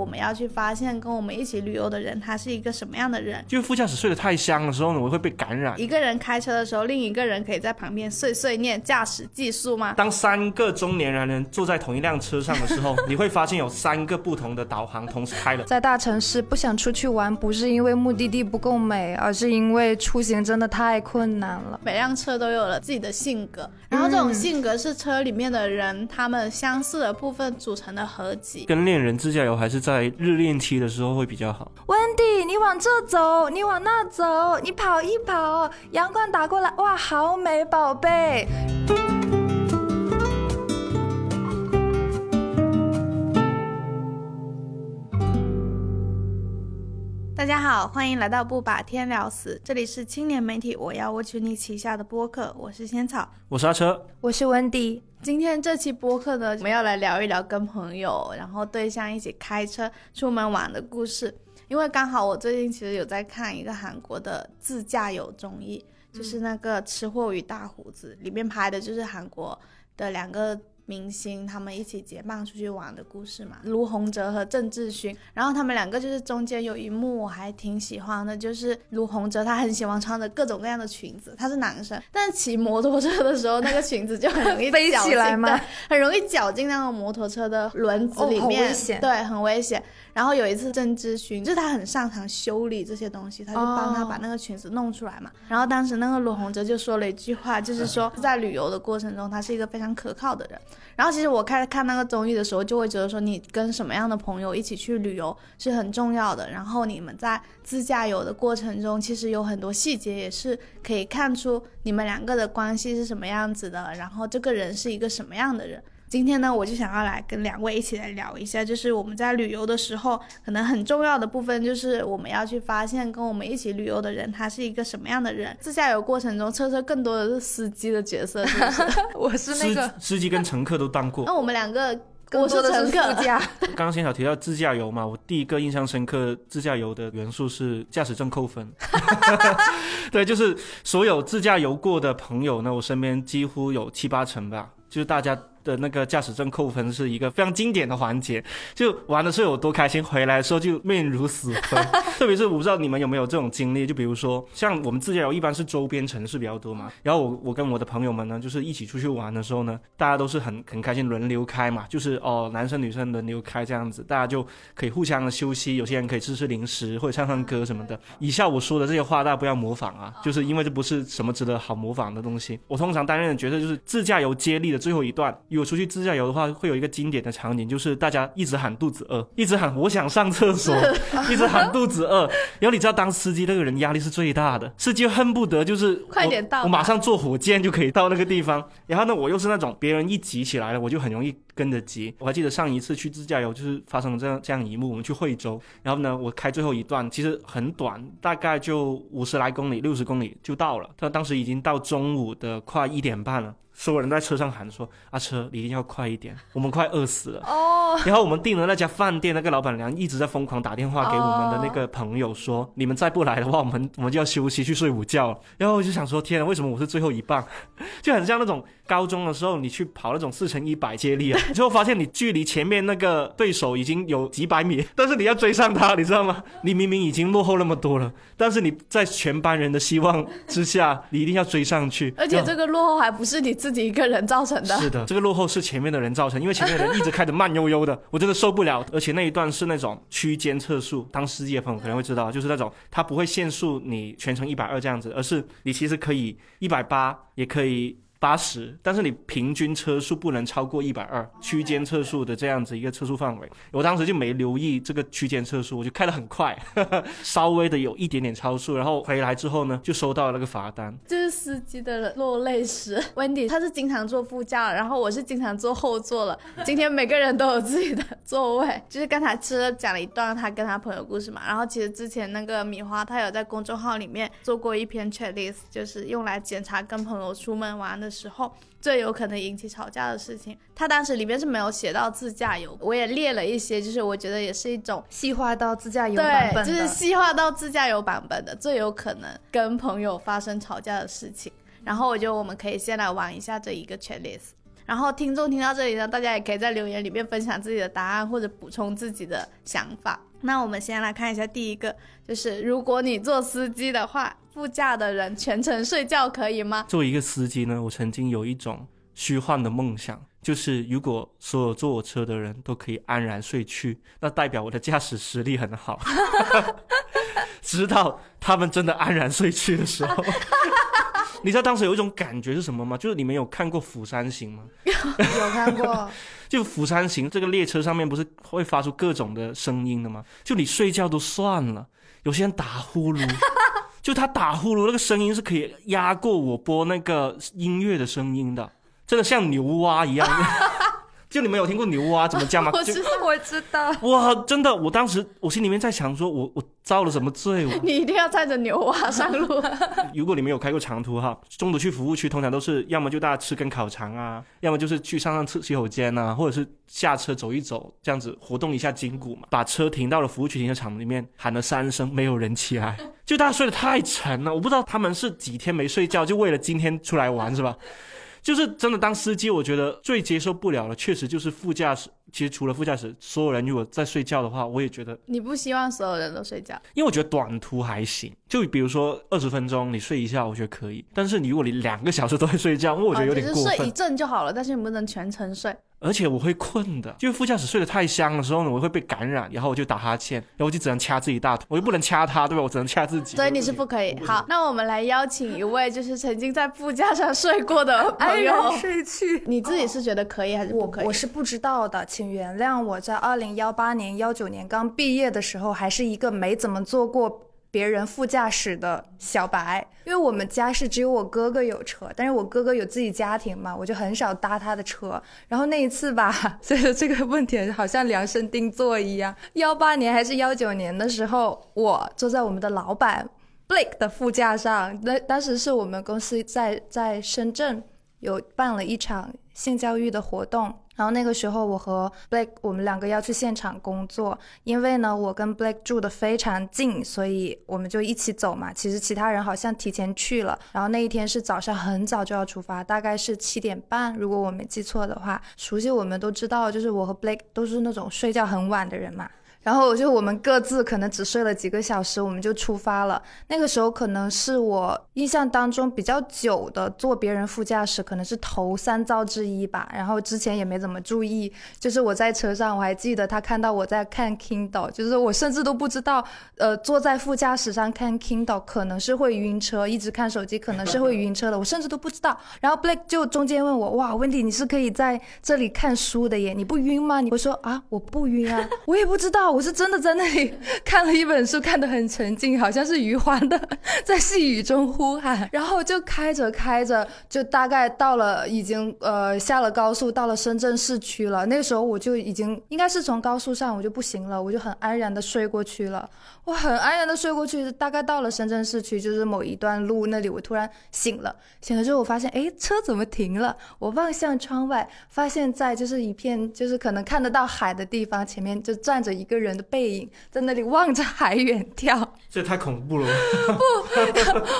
我们要去发现跟我们一起旅游的人他是一个什么样的人。就副驾驶睡得太香的时候呢，我会被感染。一个人开车的时候，另一个人可以在旁边碎碎念驾驶技术吗？当三个中年男人坐在同一辆车上的时候，你会发现有三个不同的导航同时开了。在大城市不想出去玩，不是因为目的地不够美，而是因为出行真的太困难了。每辆车都有了自己的性格，然后这种性格是车里面的人他们相似的部分组成的合集。跟恋人自驾游还是在在日恋期的时候会比较好。Wendy，，你往这走，你往那走，你跑一跑，阳光打过来，哇，好美，宝贝。家好，欢迎来到不把天聊死，这里是青年媒体我要我娶你旗下的播客，我是仙草，我是阿车，我是温迪。今天这期播客呢，我们要来聊一聊跟朋友，然后对象一起开车出门玩的故事。因为刚好我最近其实有在看一个韩国的自驾游综艺，就是那个《吃货与大胡子》，里面拍的就是韩国的两个。明星他们一起结伴出去玩的故事嘛，卢洪哲和郑智薰，然后他们两个就是中间有一幕我还挺喜欢的，就是卢洪哲他很喜欢穿着各种各样的裙子，他是男生，但是骑摩托车的时候那个裙子就很容易 飞起来嘛？很容易绞进那个摩托车的轮子里面，对，很危险。然后有一次郑智薰就是他很擅长修理这些东西，他就帮他把那个裙子弄出来嘛。然后当时那个卢洪哲就说了一句话，就是说在旅游的过程中他是一个非常可靠的人。然后其实我开始看那个综艺的时候，就会觉得说你跟什么样的朋友一起去旅游是很重要的。然后你们在自驾游的过程中，其实有很多细节也是可以看出你们两个的关系是什么样子的，然后这个人是一个什么样的人。今天呢，我就想要来跟两位一起来聊一下，就是我们在旅游的时候，可能很重要的部分就是我们要去发现跟我们一起旅游的人他是一个什么样的人。自驾游过程中，车车更多的是司机的角色，是不是？我是那个司机跟乘客。都当过。那我们两个，我是乘客。刚刚先少提到自驾游嘛，我第一个。印象深刻自驾游的元素是驾驶证扣分。对，就是所有自驾游过的朋友呢，我身边几乎有七八成吧，就是大家。的那个驾驶证扣分是一个非常经典的环节，就玩的时候有多开心，回来的时候就面如死灰。特别是我不知道你们有没有这种经历，就比如说像我们自驾游一般是周边城市比较多嘛，然后我我跟我的朋友们呢，就是一起出去玩的时候呢，大家都是很很开心，轮流开嘛，就是哦男生女生轮流开这样子，大家就可以互相的休息，有些人可以吃吃零食或者唱唱歌什么的。以下我说的这些话大家不要模仿啊，就是因为这不是什么值得好模仿的东西。我通常担任的角色就是自驾游接力的最后一段。如果出去自驾游的话，会有一个经典的场景，就是大家一直喊肚子饿，一直喊我想上厕所，一直喊肚子饿。然后你知道，当司机那个人压力是最大的，司机恨不得就是快点到，我马上坐火箭就可以到那个地方。然后呢，我又是那种别人一急起来了，我就很容易跟着急。我还记得上一次去自驾游，就是发生了这样这样一幕。我们去惠州，然后呢，我开最后一段，其实很短，大概就五十来公里、六十公里就到了。他当时已经到中午的快一点半了。所有人在车上喊说：“阿车，你一定要快一点，我们快饿死了。”哦。然后我们订的那家饭店，那个老板娘一直在疯狂打电话给我们的那个朋友说：“你们再不来的话，我们我们就要休息去睡午觉。”然后我就想说：“天啊，为什么我是最后一棒？就很像那种高中的时候你去跑那种四乘一百接力啊，最后发现你距离前面那个对手已经有几百米，但是你要追上他，你知道吗？你明明已经落后那么多了，但是你在全班人的希望之下，你一定要追上去。而且这个落后还不是你自。自己一个人造成的，是的，这个落后是前面的人造成，因为前面的人一直开的慢悠悠的，我真的受不了。而且那一段是那种区间测速，当司机的朋友可能会知道，就是那种他不会限速你全程一百二这样子，而是你其实可以一百八，也可以。八十，但是你平均车速不能超过一百二，区间测速的这样子一个测速范围，我当时就没留意这个区间测速，我就开得很快，稍微的有一点点超速，然后回来之后呢，就收到了那个罚单。这是司机的落泪史。Wendy 他是经常坐副驾，然后我是经常坐后座了。今天每个人都有自己的座位，就是刚才吃了讲了一段他跟他朋友故事嘛。然后其实之前那个米花他有在公众号里面做过一篇 checklist，就是用来检查跟朋友出门玩的。时候最有可能引起吵架的事情，他当时里面是没有写到自驾游，我也列了一些，就是我觉得也是一种细化到自驾游版本的，就是细化到自驾游版本的最有可能跟朋友发生吵架的事情。然后我觉得我们可以先来玩一下这一个 checklist。然后听众听到这里呢，大家也可以在留言里面分享自己的答案或者补充自己的想法。那我们先来看一下第一个，就是如果你做司机的话，副驾的人全程睡觉可以吗？作为一个司机呢，我曾经有一种虚幻的梦想，就是如果所有坐我车的人都可以安然睡去，那代表我的驾驶实力很好。直到他们真的安然睡去的时候。你知道当时有一种感觉是什么吗？就是你们有看过《釜山行》吗？有看过。就《釜山行》这个列车上面不是会发出各种的声音的吗？就你睡觉都算了，有些人打呼噜，就他打呼噜那个声音是可以压过我播那个音乐的声音的，真的像牛蛙一样。就你们有听过牛蛙怎么叫吗？我知道，我知道。哇，真的，我当时我心里面在想，说我我遭了什么罪？你一定要载着牛蛙上路。如果你们有开过长途哈，中途去服务区，通常都是要么就大家吃根烤肠啊，要么就是去上上厕洗手间啊，或者是下车走一走，这样子活动一下筋骨嘛。把车停到了服务区停车场里面，喊了三声，没有人起来，就大家睡得太沉了。我不知道他们是几天没睡觉，就为了今天出来玩是吧？就是真的当司机，我觉得最接受不了的，确实就是副驾驶。其实除了副驾驶，所有人如果在睡觉的话，我也觉得你不希望所有人都睡觉，因为我觉得短途还行，就比如说二十分钟你睡一下，我觉得可以。但是你如果你两个小时都在睡觉，我觉得有点过分。睡一阵就好了，但是你不能全程睡。而且我会困的，就是副驾驶睡得太香的时候呢，我会被感染，然后我就打哈欠，然后我就只能掐自己大腿，我又不能掐他，对吧？我只能掐自己。所以你是不可以。好，那我们来邀请一位就是曾经在副驾上睡过的朋友睡去。你自己是觉得可以还是不可以？我是不知道的，请原谅我在二零幺八年、幺九年刚毕业的时候，还是一个没怎么坐过。别人副驾驶的小白，因为我们家是只有我哥哥有车，但是我哥哥有自己家庭嘛，我就很少搭他的车。然后那一次吧，所以这个问题好像量身定做一样。幺八年还是幺九年的时候，我坐在我们的老板 Blake 的副驾上，那当时是我们公司在在深圳有办了一场性教育的活动。然后那个时候，我和 Blake 我们两个要去现场工作，因为呢，我跟 Blake 住的非常近，所以我们就一起走嘛。其实其他人好像提前去了。然后那一天是早上很早就要出发，大概是七点半，如果我没记错的话。熟悉我们都知道，就是我和 Blake 都是那种睡觉很晚的人嘛。然后我就我们各自可能只睡了几个小时，我们就出发了。那个时候可能是我印象当中比较久的坐别人副驾驶，可能是头三遭之一吧。然后之前也没怎么注意，就是我在车上，我还记得他看到我在看 Kindle，就是我甚至都不知道，呃，坐在副驾驶上看 Kindle 可能是会晕车，一直看手机可能是会晕车的，我甚至都不知道。然后 Blake 就中间问我，哇，温迪，你是可以在这里看书的耶，你不晕吗？你会说啊，我不晕啊，我也不知道。我是真的在那里 看了一本书，看得很沉静，好像是余欢的在细雨中呼喊，然后就开着开着，就大概到了已经呃下了高速，到了深圳市区了。那个时候我就已经应该是从高速上我就不行了，我就很安然的睡过去了。我很安然的睡过去，大概到了深圳市区，就是某一段路那里，我突然醒了。醒了之后，我发现，哎，车怎么停了？我望向窗外，发现在就是一片就是可能看得到海的地方，前面就站着一个人的背影，在那里望着海远眺。这太恐怖了。不，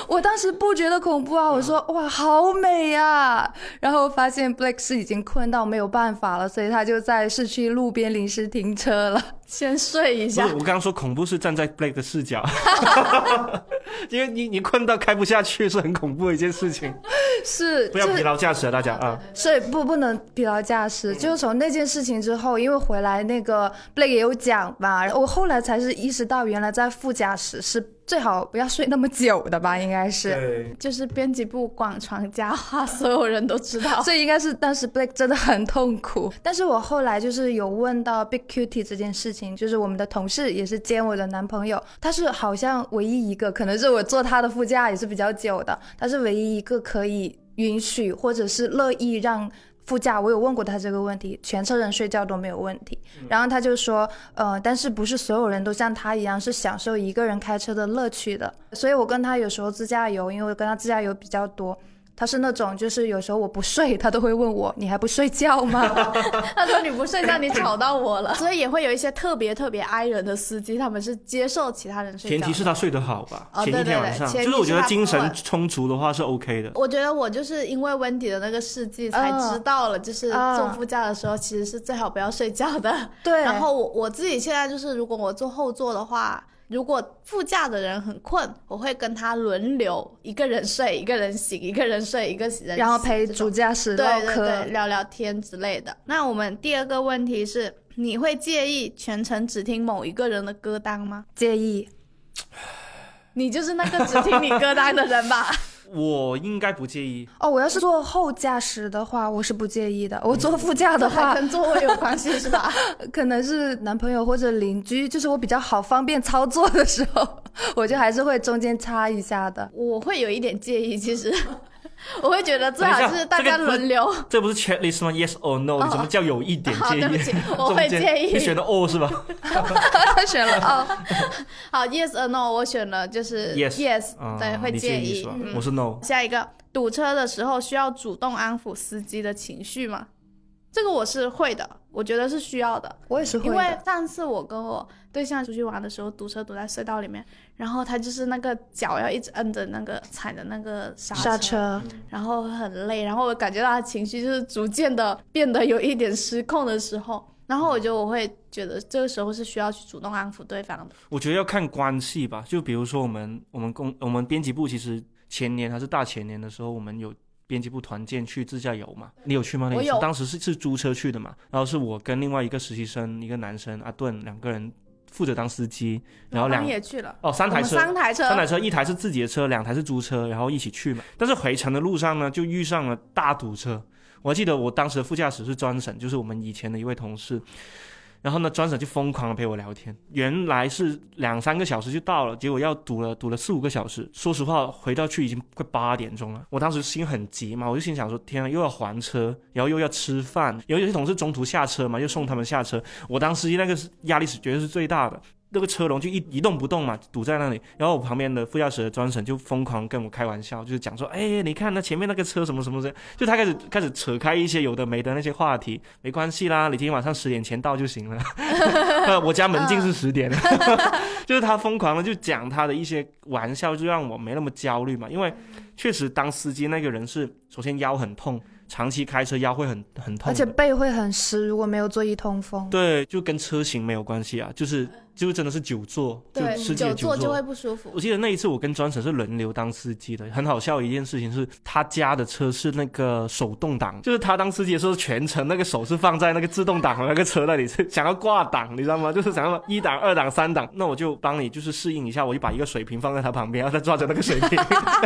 我当时不觉得恐怖啊，我说哇，好美呀。然后发现 Blake 是已经困到没有办法了，所以他就在市区路边临时停车了。先睡一下。我刚刚说恐怖是站在 Blake 的视角，因为你你困到开不下去是很恐怖的一件事情。是，不要疲劳驾驶啊，大家啊。所以不不能疲劳驾驶，就是从那件事情之后，因为回来那个 Blake 也有讲吧，我后来才是意识到，原来在副驾驶是。最好不要睡那么久的吧，应该是，就是编辑部广传佳话，所有人都知道，所以应该是当时 Blake 真的很痛苦。但是我后来就是有问到 Big Cutie 这件事情，就是我们的同事也是兼我的男朋友，他是好像唯一一个，可能是我坐他的副驾也是比较久的，他是唯一一个可以允许或者是乐意让。副驾，我有问过他这个问题，全车人睡觉都没有问题。然后他就说，呃，但是不是所有人都像他一样是享受一个人开车的乐趣的。所以我跟他有时候自驾游，因为我跟他自驾游比较多。他是那种就是有时候我不睡，他都会问我你还不睡觉吗？他说你不睡觉，你吵到我了。所以也会有一些特别特别挨人的司机，他们是接受其他人睡觉。前提是他睡得好吧？哦，对对对，就是我觉得精神充足的话是 OK 的。我觉得我就是因为温迪的那个事迹才知道了，就是坐副驾的时候其实是最好不要睡觉的。对。然后我我自己现在就是如果我坐后座的话。如果副驾的人很困，我会跟他轮流，一个人睡，一个人醒，一个人睡，一个人，然后陪主驾驶唠嗑、聊聊天之类的。那我们第二个问题是，你会介意全程只听某一个人的歌单吗？介意。你就是那个只听你歌单的人吧？我应该不介意哦。我要是坐后驾驶的话，我是不介意的。我坐副驾的话，跟座位有关系是吧？可能是男朋友或者邻居，就是我比较好方便操作的时候，我就还是会中间插一下的。我会有一点介意，其实。我会觉得最好是大家轮流。这不是 checklist 吗？Yes or no？你怎么叫有一点介意？我会建议。你选的 O 是吧？他 选了 O。好，Yes or no？我选了就是 Yes。Yes，对，会介意。我是 No。下一个，堵车的时候需要主动安抚司机的情绪吗？这个我是会的，我觉得是需要的。我也是会因为上次我跟我对象出去玩的时候，堵车堵在隧道里面，然后他就是那个脚要一直摁着那个踩着那个刹车，然后很累，然后我感觉到他情绪就是逐渐的变得有一点失控的时候，然后我就我会觉得这个时候是需要去主动安抚对方的。我觉得要看关系吧，就比如说我们我们公我们编辑部其实前年还是大前年的时候，我们有。编辑部团建去自驾游嘛？你有去吗？我有。当时是是租车去的嘛？然后是我跟另外一个实习生，一个男生阿顿两个人负责当司机，然后两也去了。哦，三台车，三台车，三台车，一台是自己的车，两台是租车，然后一起去嘛。但是回程的路上呢，就遇上了大堵车。我还记得我当时的副驾驶是专审，就是我们以前的一位同事。然后呢，专审就疯狂的陪我聊天。原来是两三个小时就到了，结果要堵了，堵了四五个小时。说实话，回到去已经快八点钟了。我当时心很急嘛，我就心想说：天啊，又要还车，然后又要吃饭，有些同事中途下车嘛，又送他们下车。我当时那个压力是绝对是最大的。那个车龙就一一动不动嘛，堵在那里。然后我旁边的副驾驶的专程就疯狂跟我开玩笑，就是讲说，哎，你看那前面那个车什么什么的，就他开始开始扯开一些有的没的那些话题。没关系啦，你今天晚上十点前到就行了。我家门禁是 十点，就是他疯狂的就讲他的一些玩笑，就让我没那么焦虑嘛。因为确实当司机那个人是，首先腰很痛。长期开车腰会很很痛，而且背会很湿，如果没有座椅通风。对，就跟车型没有关系啊，就是。就真的是久坐，对，久坐就会不舒服。我记得那一次我跟专程是轮流当司机的，很好笑一件事情是，他家的车是那个手动挡，就是他当司机的时候，全程那个手是放在那个自动挡的那个车那里，是想要挂档，你知道吗？就是想要一档、二档、三档，那我就帮你就是适应一下，我就把一个水瓶放在他旁边，然后再抓着那个水瓶，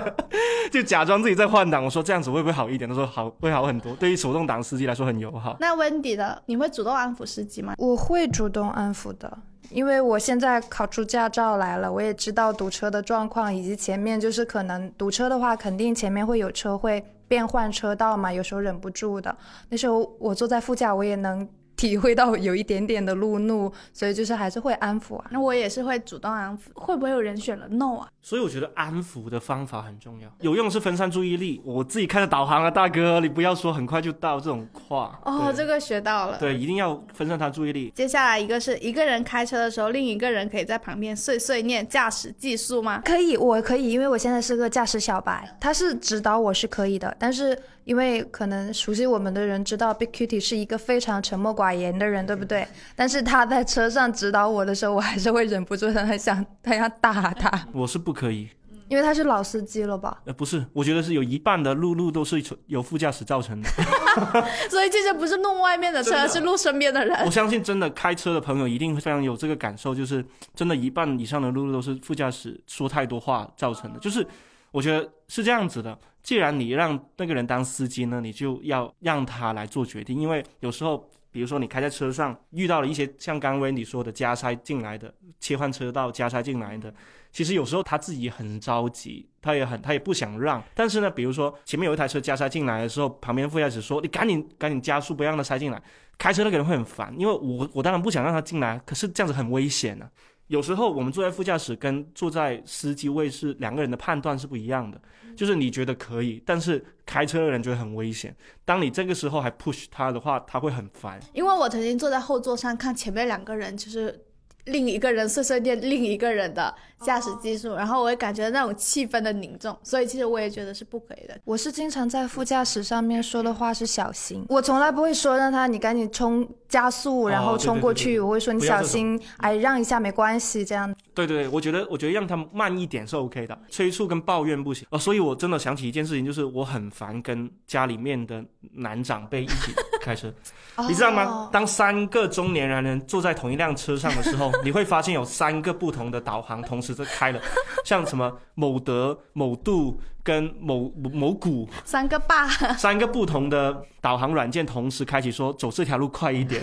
就假装自己在换挡。我说这样子会不会好一点？他说好，会好很多。对于手动挡司机来说很友好。那温迪的，你会主动安抚司机吗？我会主动安抚的。因为我现在考出驾照来了，我也知道堵车的状况，以及前面就是可能堵车的话，肯定前面会有车会变换车道嘛，有时候忍不住的。那时候我坐在副驾，我也能。体会到有一点点的路怒，所以就是还是会安抚啊。那我也是会主动安抚。会不会有人选了 no 啊？所以我觉得安抚的方法很重要，有用是分散注意力。我自己开着导航啊，大哥，你不要说很快就到这种话。哦，这个学到了。对，一定要分散他注意力。接下来一个是一个人开车的时候，另一个人可以在旁边碎碎念驾驶技术吗？可以，我可以，因为我现在是个驾驶小白，他是指导我是可以的，但是。因为可能熟悉我们的人知道，Big Kitty 是一个非常沉默寡言的人，对不对？但是他在车上指导我的时候，我还是会忍不住的很想，他要打他。我是不可以，因为他是老司机了吧？呃，不是，我觉得是有一半的路路都是由副驾驶造成的。所以这些不是弄外面的车，是路身边的人。我相信真的开车的朋友一定非常有这个感受，就是真的，一半以上的路路都是副驾驶说太多话造成的。就是我觉得是这样子的。既然你让那个人当司机呢，你就要让他来做决定，因为有时候，比如说你开在车上遇到了一些像刚威你说的加塞进来的，切换车道加塞进来的，其实有时候他自己很着急，他也很他也不想让，但是呢，比如说前面有一台车加塞进来的时候，旁边副驾驶说你赶紧赶紧加速，不让他塞进来，开车那个人会很烦，因为我我当然不想让他进来，可是这样子很危险啊。有时候我们坐在副驾驶跟坐在司机位是两个人的判断是不一样的，就是你觉得可以，但是开车的人觉得很危险。当你这个时候还 push 他的话，他会很烦。因为我曾经坐在后座上看前面两个人，就是另一个人碎碎念另一个人的。驾驶技术，然后我也感觉那种气氛的凝重，所以其实我也觉得是不可以的。我是经常在副驾驶上面说的话是小心，我从来不会说让他你赶紧冲加速，然后冲过去，我会说你小心，哎让一下没关系这样。对对，我觉得我觉得让他慢一点是 OK 的，催促跟抱怨不行。哦，所以我真的想起一件事情，就是我很烦跟家里面的男长辈一起开车，你知道吗？当三个中年男人坐在同一辆车上的时候，你会发现有三个不同的导航同。时在开了，像什么某德、某度跟某某谷三个爸，三个不同的导航软件同时开启，说走这条路快一点。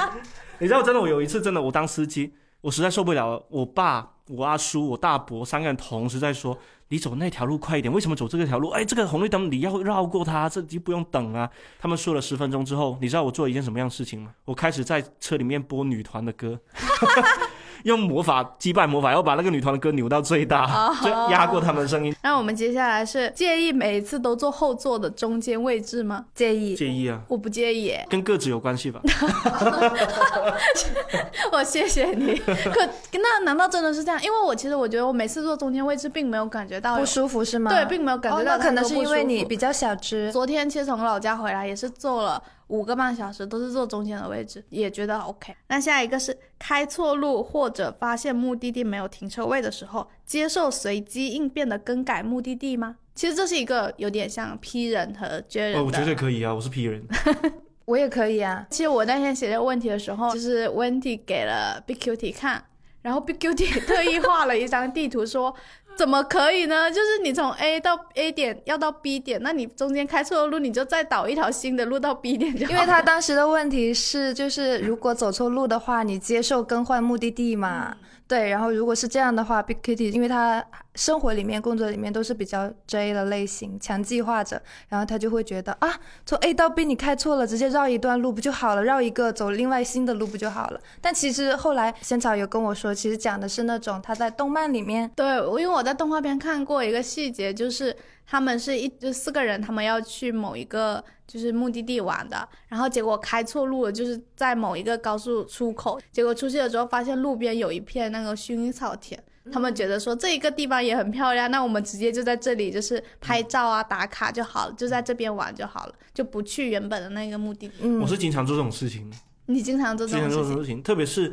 你知道，真的，我有一次真的，我当司机，我实在受不了了。我爸、我阿叔、我大伯三个人同时在说：“你走那条路快一点，为什么走这条路？哎，这个红绿灯你要绕过它，这就不用等啊。”他们说了十分钟之后，你知道我做了一件什么样的事情吗？我开始在车里面播女团的歌。用魔法击败魔法，要把那个女团的歌扭到最大，就压过他们的声音。那我们接下来是介意每一次都坐后座的中间位置吗？介意，介意啊！我不介意，跟个子有关系吧？我谢谢你。可那难道真的是这样？因为我其实我觉得我每次坐中间位置并没有感觉到不舒服，是吗？对，并没有感觉到。可能是因为你比较小只。昨天其实从老家回来也是坐了。五个半小时都是坐中间的位置，也觉得 OK。那下一个是开错路或者发现目的地没有停车位的时候，接受随机应变的更改目的地吗？其实这是一个有点像 P 人和 J 人。哦，我绝对可以啊，我是 P 人，我也可以啊。其实我那天写这个问题的时候，就是 Wendy 给了 BQT 看，然后 BQT 特意画了一张地图说。怎么可以呢？就是你从 A 到 A 点要到 B 点，那你中间开错了路，你就再导一条新的路到 B 点就。因为他当时的问题是，就是如果走错路的话，你接受更换目的地嘛？对，然后如果是这样的话，Big Kitty，因为他生活里面、工作里面都是比较 J 的类型，强计划者，然后他就会觉得啊，从 A 到 B 你开错了，直接绕一段路不就好了？绕一个走另外新的路不就好了？但其实后来仙草有跟我说，其实讲的是那种他在动漫里面，对，因为我在动画片看过一个细节，就是他们是一就四个人，他们要去某一个。就是目的地玩的，然后结果开错路了，就是在某一个高速出口，结果出去了之后发现路边有一片那个薰衣草田，他们觉得说这一个地方也很漂亮，那我们直接就在这里就是拍照啊打卡就好了，就在这边玩就好了，就不去原本的那个目的。地。我是经常做这种事情，你经常做这种事情，特别是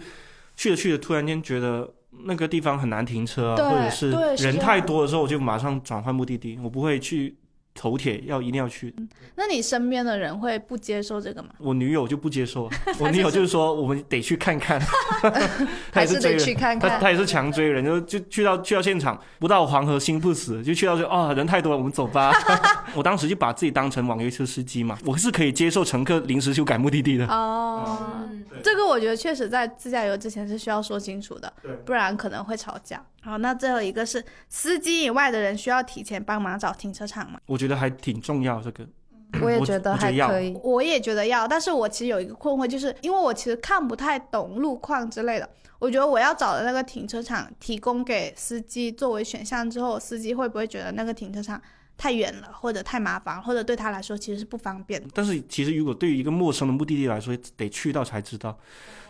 去着去着突然间觉得那个地方很难停车，或者是人太多的时候，我就马上转换目的地，我不会去。头铁要一定要去，那你身边的人会不接受这个吗？我女友就不接受，我女友就是说我们得去看看，还是得去看看，她也是强追人，就就去到去到现场，不到黄河心不死，就去到就哦人太多了，我们走吧。我当时就把自己当成网约车司机嘛，我是可以接受乘客临时修改目的地的。哦，这个我觉得确实在自驾游之前是需要说清楚的，不然可能会吵架。好，那最后一个是司机以外的人需要提前帮忙找停车场吗？我觉得还挺重要，这个我也觉得还可以，我也觉得要。但是我其实有一个困惑，就是因为我其实看不太懂路况之类的，我觉得我要找的那个停车场提供给司机作为选项之后，司机会不会觉得那个停车场？太远了，或者太麻烦，或者对他来说其实是不方便。但是其实如果对于一个陌生的目的地来说，得去到才知道。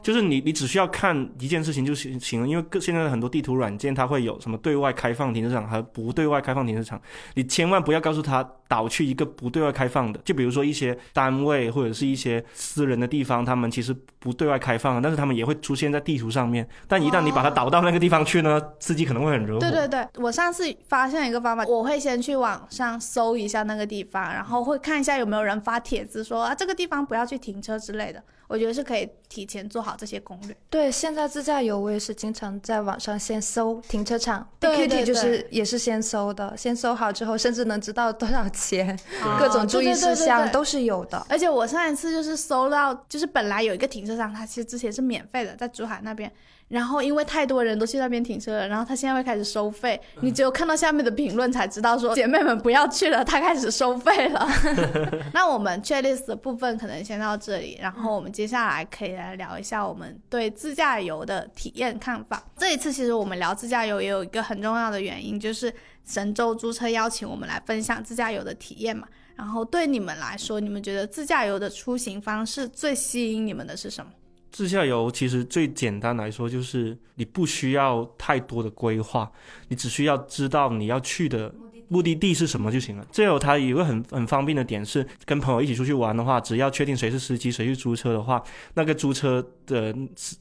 就是你你只需要看一件事情就行行了，因为现在的很多地图软件它会有什么对外开放停车场和不对外开放停车场，你千万不要告诉他导去一个不对外开放的。就比如说一些单位或者是一些私人的地方，他们其实不对外开放，但是他们也会出现在地图上面。但一旦你把它导到那个地方去呢，司机可能会很惹火。对对对，我上次发现一个方法，我会先去网上搜一下那个地方，然后会看一下有没有人发帖子说啊这个地方不要去停车之类的。我觉得是可以提前做好这些攻略。对，现在自驾游我也是经常在网上先搜停车场，Kitty 就是也是先搜的，先搜好之后，甚至能知道多少钱，各种注意事项都是有的。而且我上一次就是搜到，就是本来有一个停车场，它其实之前是免费的，在珠海那边。然后因为太多人都去那边停车了，然后他现在会开始收费。你只有看到下面的评论才知道说姐妹们不要去了，他开始收费了。那我们 checklist 的部分可能先到这里，然后我们接。接下来可以来聊一下我们对自驾游的体验看法。这一次其实我们聊自驾游也有一个很重要的原因，就是神州租车邀请我们来分享自驾游的体验嘛。然后对你们来说，你们觉得自驾游的出行方式最吸引你们的是什么？自驾游其实最简单来说，就是你不需要太多的规划，你只需要知道你要去的。目的地是什么就行了。这有它有个很很方便的点是，跟朋友一起出去玩的话，只要确定谁是司机，谁去租车的话，那个租车的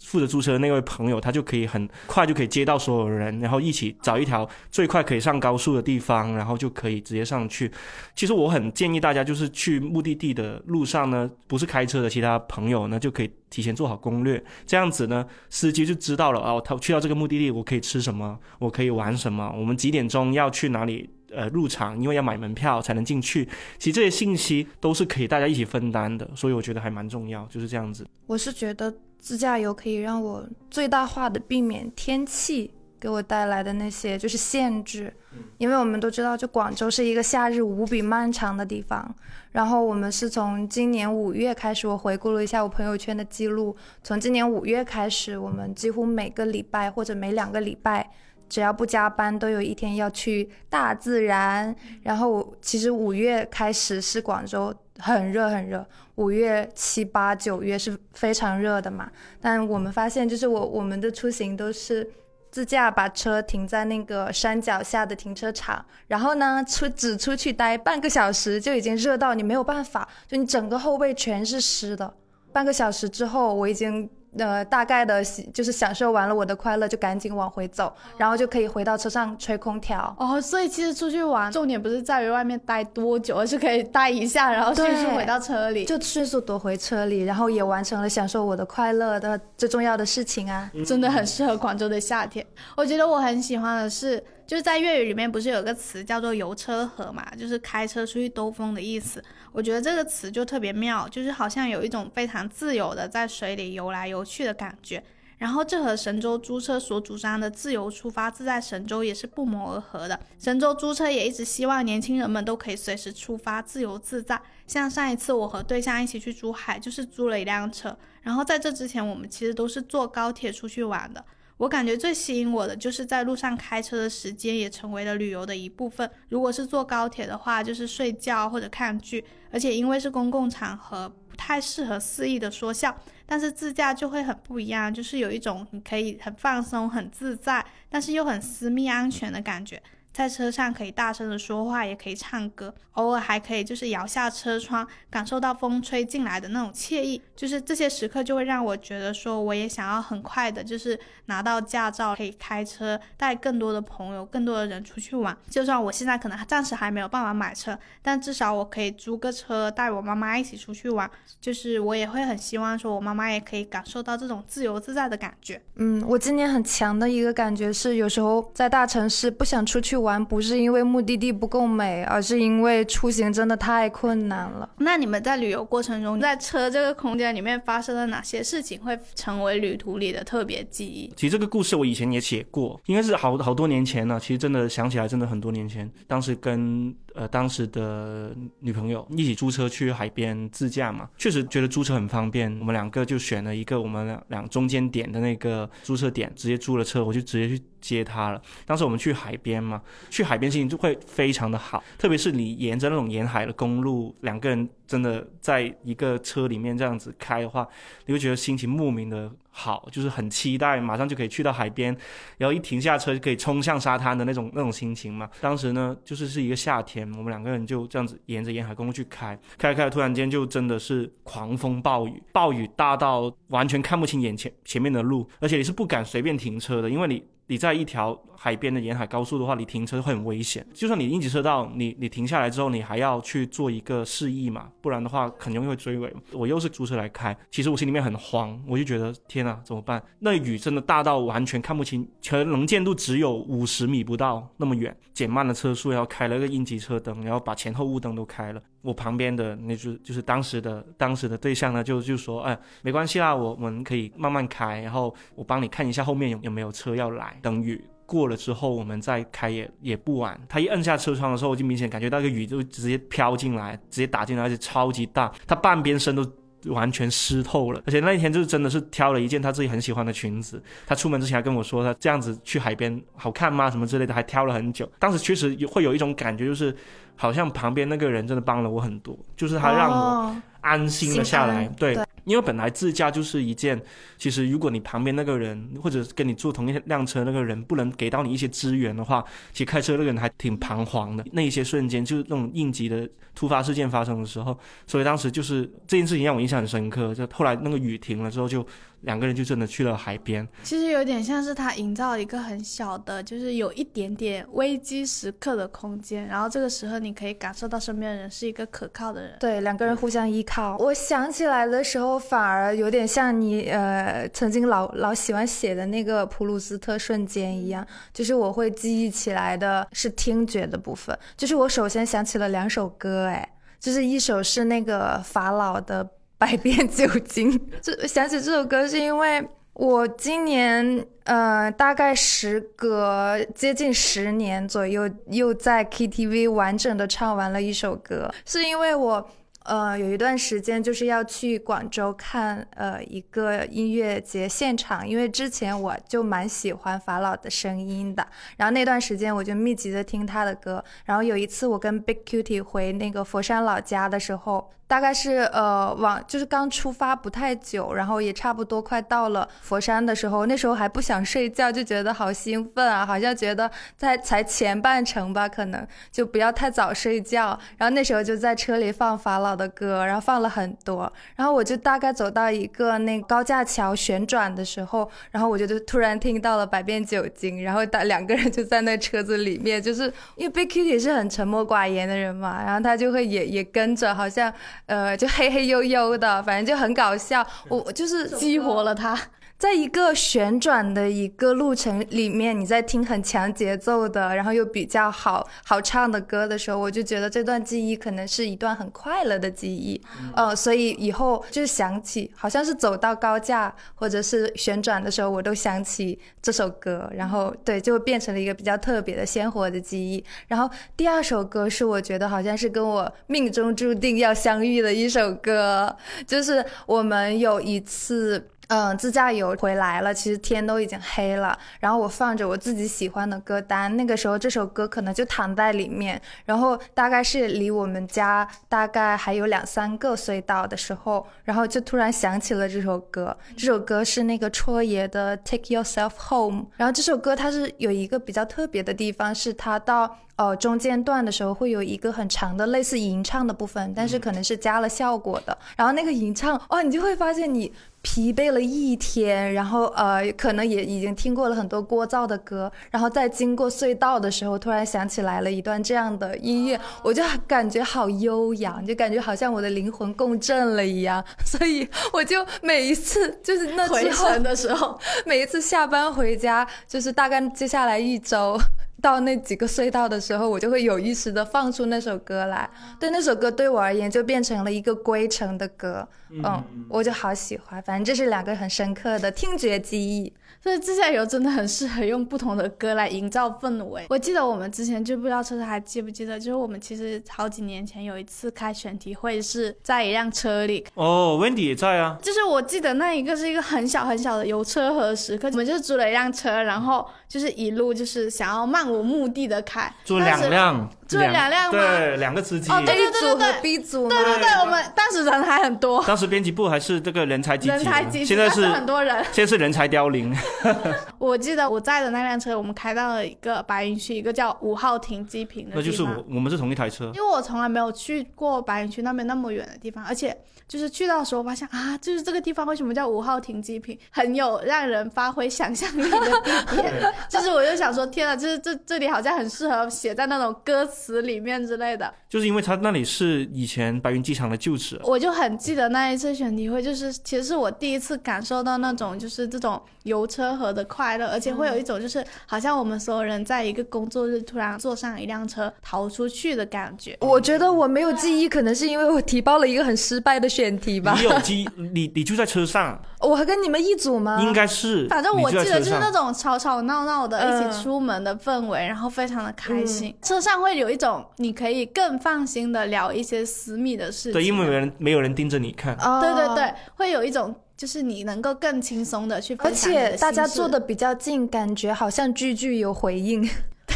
负责租车的那位朋友，他就可以很快就可以接到所有人，然后一起找一条最快可以上高速的地方，然后就可以直接上去。其实我很建议大家，就是去目的地的路上呢，不是开车的其他朋友呢，就可以提前做好攻略，这样子呢，司机就知道了哦，他去到这个目的地，我可以吃什么，我可以玩什么，我们几点钟要去哪里。呃，入场因为要买门票才能进去，其实这些信息都是可以大家一起分担的，所以我觉得还蛮重要，就是这样子。我是觉得自驾游可以让我最大化的避免天气给我带来的那些就是限制，因为我们都知道，就广州是一个夏日无比漫长的地方。然后我们是从今年五月开始，我回顾了一下我朋友圈的记录，从今年五月开始，我们几乎每个礼拜或者每两个礼拜。只要不加班，都有一天要去大自然。然后，其实五月开始是广州很热很热，五月七八九月是非常热的嘛。但我们发现，就是我我们的出行都是自驾，把车停在那个山脚下的停车场，然后呢出只出去待半个小时，就已经热到你没有办法，就你整个后背全是湿的。半个小时之后，我已经。呃，大概的就是享受完了我的快乐，就赶紧往回走，然后就可以回到车上吹空调。哦，所以其实出去玩重点不是在于外面待多久，而是可以待一下，然后迅速回到车里，就迅速躲回车里，然后也完成了享受我的快乐的最重要的事情啊！真的很适合广州的夏天。我觉得我很喜欢的是。就是在粤语里面不是有个词叫做游车河嘛，就是开车出去兜风的意思。我觉得这个词就特别妙，就是好像有一种非常自由的在水里游来游去的感觉。然后这和神州租车所主张的自由出发、自在神州也是不谋而合的。神州租车也一直希望年轻人们都可以随时出发，自由自在。像上一次我和对象一起去珠海，就是租了一辆车。然后在这之前，我们其实都是坐高铁出去玩的。我感觉最吸引我的就是在路上开车的时间也成为了旅游的一部分。如果是坐高铁的话，就是睡觉或者看剧，而且因为是公共场合，不太适合肆意的说笑。但是自驾就会很不一样，就是有一种你可以很放松、很自在，但是又很私密、安全的感觉。在车上可以大声的说话，也可以唱歌，偶尔还可以就是摇下车窗，感受到风吹进来的那种惬意。就是这些时刻就会让我觉得说，我也想要很快的，就是拿到驾照，可以开车，带更多的朋友、更多的人出去玩。就算我现在可能暂时还没有办法买车，但至少我可以租个车，带我妈妈一起出去玩。就是我也会很希望说，我妈妈也可以感受到这种自由自在的感觉。嗯，我今年很强的一个感觉是，有时候在大城市不想出去。玩不是因为目的地不够美，而是因为出行真的太困难了。那你们在旅游过程中，在车这个空间里面发生了哪些事情，会成为旅途里的特别记忆？其实这个故事我以前也写过，应该是好好多年前了。其实真的想起来，真的很多年前，当时跟。呃，当时的女朋友一起租车去海边自驾嘛，确实觉得租车很方便。我们两个就选了一个我们两两中间点的那个租车点，直接租了车，我就直接去接她了。当时我们去海边嘛，去海边心情就会非常的好，特别是你沿着那种沿海的公路，两个人真的在一个车里面这样子开的话，你会觉得心情莫名的。好，就是很期待，马上就可以去到海边，然后一停下车就可以冲向沙滩的那种那种心情嘛。当时呢，就是是一个夏天，我们两个人就这样子沿着沿海公路去开，开开，突然间就真的是狂风暴雨，暴雨大到完全看不清眼前前面的路，而且你是不敢随便停车的，因为你。你在一条海边的沿海高速的话，你停车会很危险。就算你应急车道，你你停下来之后，你还要去做一个示意嘛，不然的话很容易会追尾。我又是租车来开，其实我心里面很慌，我就觉得天呐，怎么办？那雨真的大到完全看不清，可能见度只有五十米不到那么远。减慢了车速，然后开了个应急车灯，然后把前后雾灯都开了。我旁边的那就就是当时的当时的对象呢，就就说，哎，没关系啦，我们可以慢慢开，然后我帮你看一下后面有有没有车要来。等雨过了之后，我们再开也也不晚。他一摁下车窗的时候，我就明显感觉到个雨就直接飘进来，直接打进来，而且超级大，他半边身都完全湿透了。而且那一天就是真的是挑了一件他自己很喜欢的裙子。他出门之前还跟我说，他这样子去海边好看吗？什么之类的，还挑了很久。当时确实会有一种感觉，就是好像旁边那个人真的帮了我很多，就是他让我安心了下来。对。因为本来自驾就是一件，其实如果你旁边那个人或者跟你坐同一辆车那个人不能给到你一些资源的话，其实开车那个人还挺彷徨的。那一些瞬间就是那种应急的突发事件发生的时候，所以当时就是这件事情让我印象很深刻。就后来那个雨停了之后就。两个人就真的去了海边，其实有点像是他营造一个很小的，就是有一点点危机时刻的空间，然后这个时候你可以感受到身边的人是一个可靠的人，对，两个人互相依靠。我想起来的时候，反而有点像你呃曾经老老喜欢写的那个普鲁斯特瞬间一样，就是我会记忆起来的是听觉的部分，就是我首先想起了两首歌，哎，就是一首是那个法老的。百变 酒精，这想起这首歌是因为我今年呃大概时隔接近十年左右，又在 KTV 完整的唱完了一首歌，是因为我。呃，有一段时间就是要去广州看呃一个音乐节现场，因为之前我就蛮喜欢法老的声音的，然后那段时间我就密集的听他的歌，然后有一次我跟 Big Cutie 回那个佛山老家的时候，大概是呃往就是刚出发不太久，然后也差不多快到了佛山的时候，那时候还不想睡觉，就觉得好兴奋啊，好像觉得在才前半程吧，可能就不要太早睡觉，然后那时候就在车里放法老。的歌，然后放了很多，然后我就大概走到一个那高架桥旋转的时候，然后我就突然听到了百变酒精，然后大两个人就在那车子里面，就是因为 Big Kitty 是很沉默寡言的人嘛，然后他就会也也跟着，好像呃就黑黑黝黝的，反正就很搞笑，我就是激活了他。在一个旋转的一个路程里面，你在听很强节奏的，然后又比较好好唱的歌的时候，我就觉得这段记忆可能是一段很快乐的记忆，呃，所以以后就想起，好像是走到高架或者是旋转的时候，我都想起这首歌，然后对，就变成了一个比较特别的鲜活的记忆。然后第二首歌是我觉得好像是跟我命中注定要相遇的一首歌，就是我们有一次。嗯，自驾游回来了，其实天都已经黑了。然后我放着我自己喜欢的歌单，那个时候这首歌可能就躺在里面。然后大概是离我们家大概还有两三个隧道的时候，然后就突然想起了这首歌。这首歌是那个戳爷的《Take Yourself Home》。然后这首歌它是有一个比较特别的地方，是它到。哦，中间段的时候会有一个很长的类似吟唱的部分，但是可能是加了效果的。然后那个吟唱，哦，你就会发现你疲惫了一天，然后呃，可能也已经听过了很多聒噪的歌，然后在经过隧道的时候，突然想起来了一段这样的音乐，我就感觉好悠扬，就感觉好像我的灵魂共振了一样。所以我就每一次就是那回程的时候，每一次下班回家，就是大概接下来一周。到那几个隧道的时候，我就会有意识的放出那首歌来。对那首歌对我而言，就变成了一个归程的歌。嗯，我就好喜欢。反正这是两个很深刻的听觉记忆。所以自驾游真的很适合用不同的歌来营造氛围。我记得我们之前就不知道车车还记不记得，就是我们其实好几年前有一次开选题会是在一辆车里。哦，Wendy 也在啊。就是我记得那一个是一个很小很小的油车和时刻，我们就租了一辆车，然后就是一路就是想要漫无目的的开。租两辆。租了两辆吗？对，两个司机。哦，对对对对对，B 组。对对对，我们当时人还很多。当时编辑部还是这个人才济济。人才济济。现在是很多人。现在是人才凋零。我记得我在的那辆车，我们开到了一个白云区，一个叫五号停机坪的地方。那就是我，我们是同一台车。因为我从来没有去过白云区那边那么远的地方，而且就是去到的时候发现啊，就是这个地方为什么叫五号停机坪，很有让人发挥想象力的地点。就是我就想说，天啊，就是这这里好像很适合写在那种歌词里面之类的。就是因为它那里是以前白云机场的旧址。我就很记得那一次选题会，就是其实是我第一次感受到那种就是这种游车河的快乐。而且会有一种就是好像我们所有人在一个工作日突然坐上一辆车逃出去的感觉。我觉得我没有记忆，可能是因为我提报了一个很失败的选题吧。你有机，你你就在车上。我还跟你们一组吗？应该是。反正我记得就是那种吵吵闹闹的，一起出门的氛围，然后非常的开心。车上会有有一种你可以更放心的聊一些私密的事情。对，因为没人没有人盯着你看。哦对对对，会有一种就是你能够更轻松的去分享。而且大家坐的比较近，感觉好像句句有回应。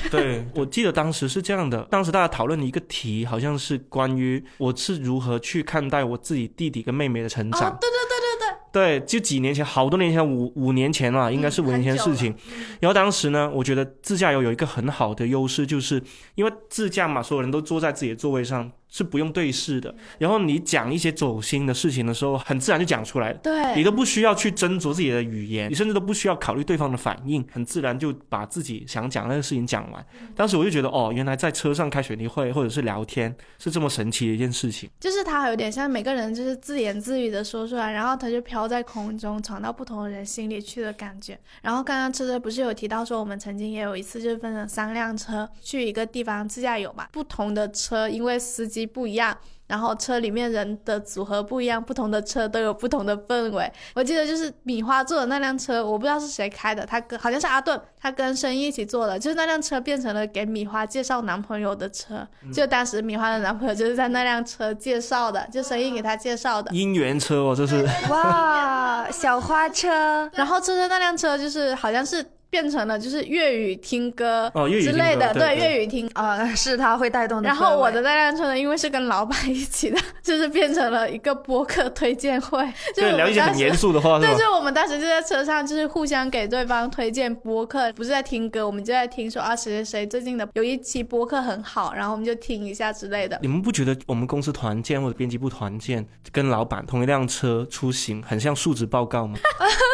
对，我记得当时是这样的，当时大家讨论的一个题，好像是关于我是如何去看待我自己弟弟跟妹妹的成长。对对对对对。对，就几年前，好多年前，五五年前了，应该是五年前的事情。然后当时呢，我觉得自驾游有一个很好的优势，就是因为自驾嘛，所有人都坐在自己的座位上。是不用对视的，然后你讲一些走心的事情的时候，很自然就讲出来了。对，你都不需要去斟酌自己的语言，你甚至都不需要考虑对方的反应，很自然就把自己想讲那个事情讲完。当时我就觉得，哦，原来在车上开雪地会或者是聊天是这么神奇的一件事情。就是他有点像每个人就是自言自语的说出来，然后他就飘在空中，传到不同的人心里去的感觉。然后刚刚车车不是有提到说，我们曾经也有一次就是分成三辆车去一个地方自驾游嘛，不同的车因为司机。不一样，然后车里面人的组合不一样，不同的车都有不同的氛围。我记得就是米花坐的那辆车，我不知道是谁开的，他跟好像是阿顿，他跟声音一起坐的，就是那辆车变成了给米花介绍男朋友的车，就当时米花的男朋友就是在那辆车介绍的，就声音给他介绍的姻缘车哦，这是哇，小花车，然后车车那辆车就是好像是。变成了就是粤语听歌之类的，对粤语听啊，是它会带动的。然后我的那辆车呢，因为是跟老板一起的，就是变成了一个播客推荐会，就聊一些很严肃的话，对，就我们当时就在车上，就是互相给对方推荐播客，不是在听歌，我们就在听说啊谁谁谁最近的有一期播客很好，然后我们就听一下之类的。你们不觉得我们公司团建或者编辑部团建跟老板同一辆车出行，很像述职报告吗？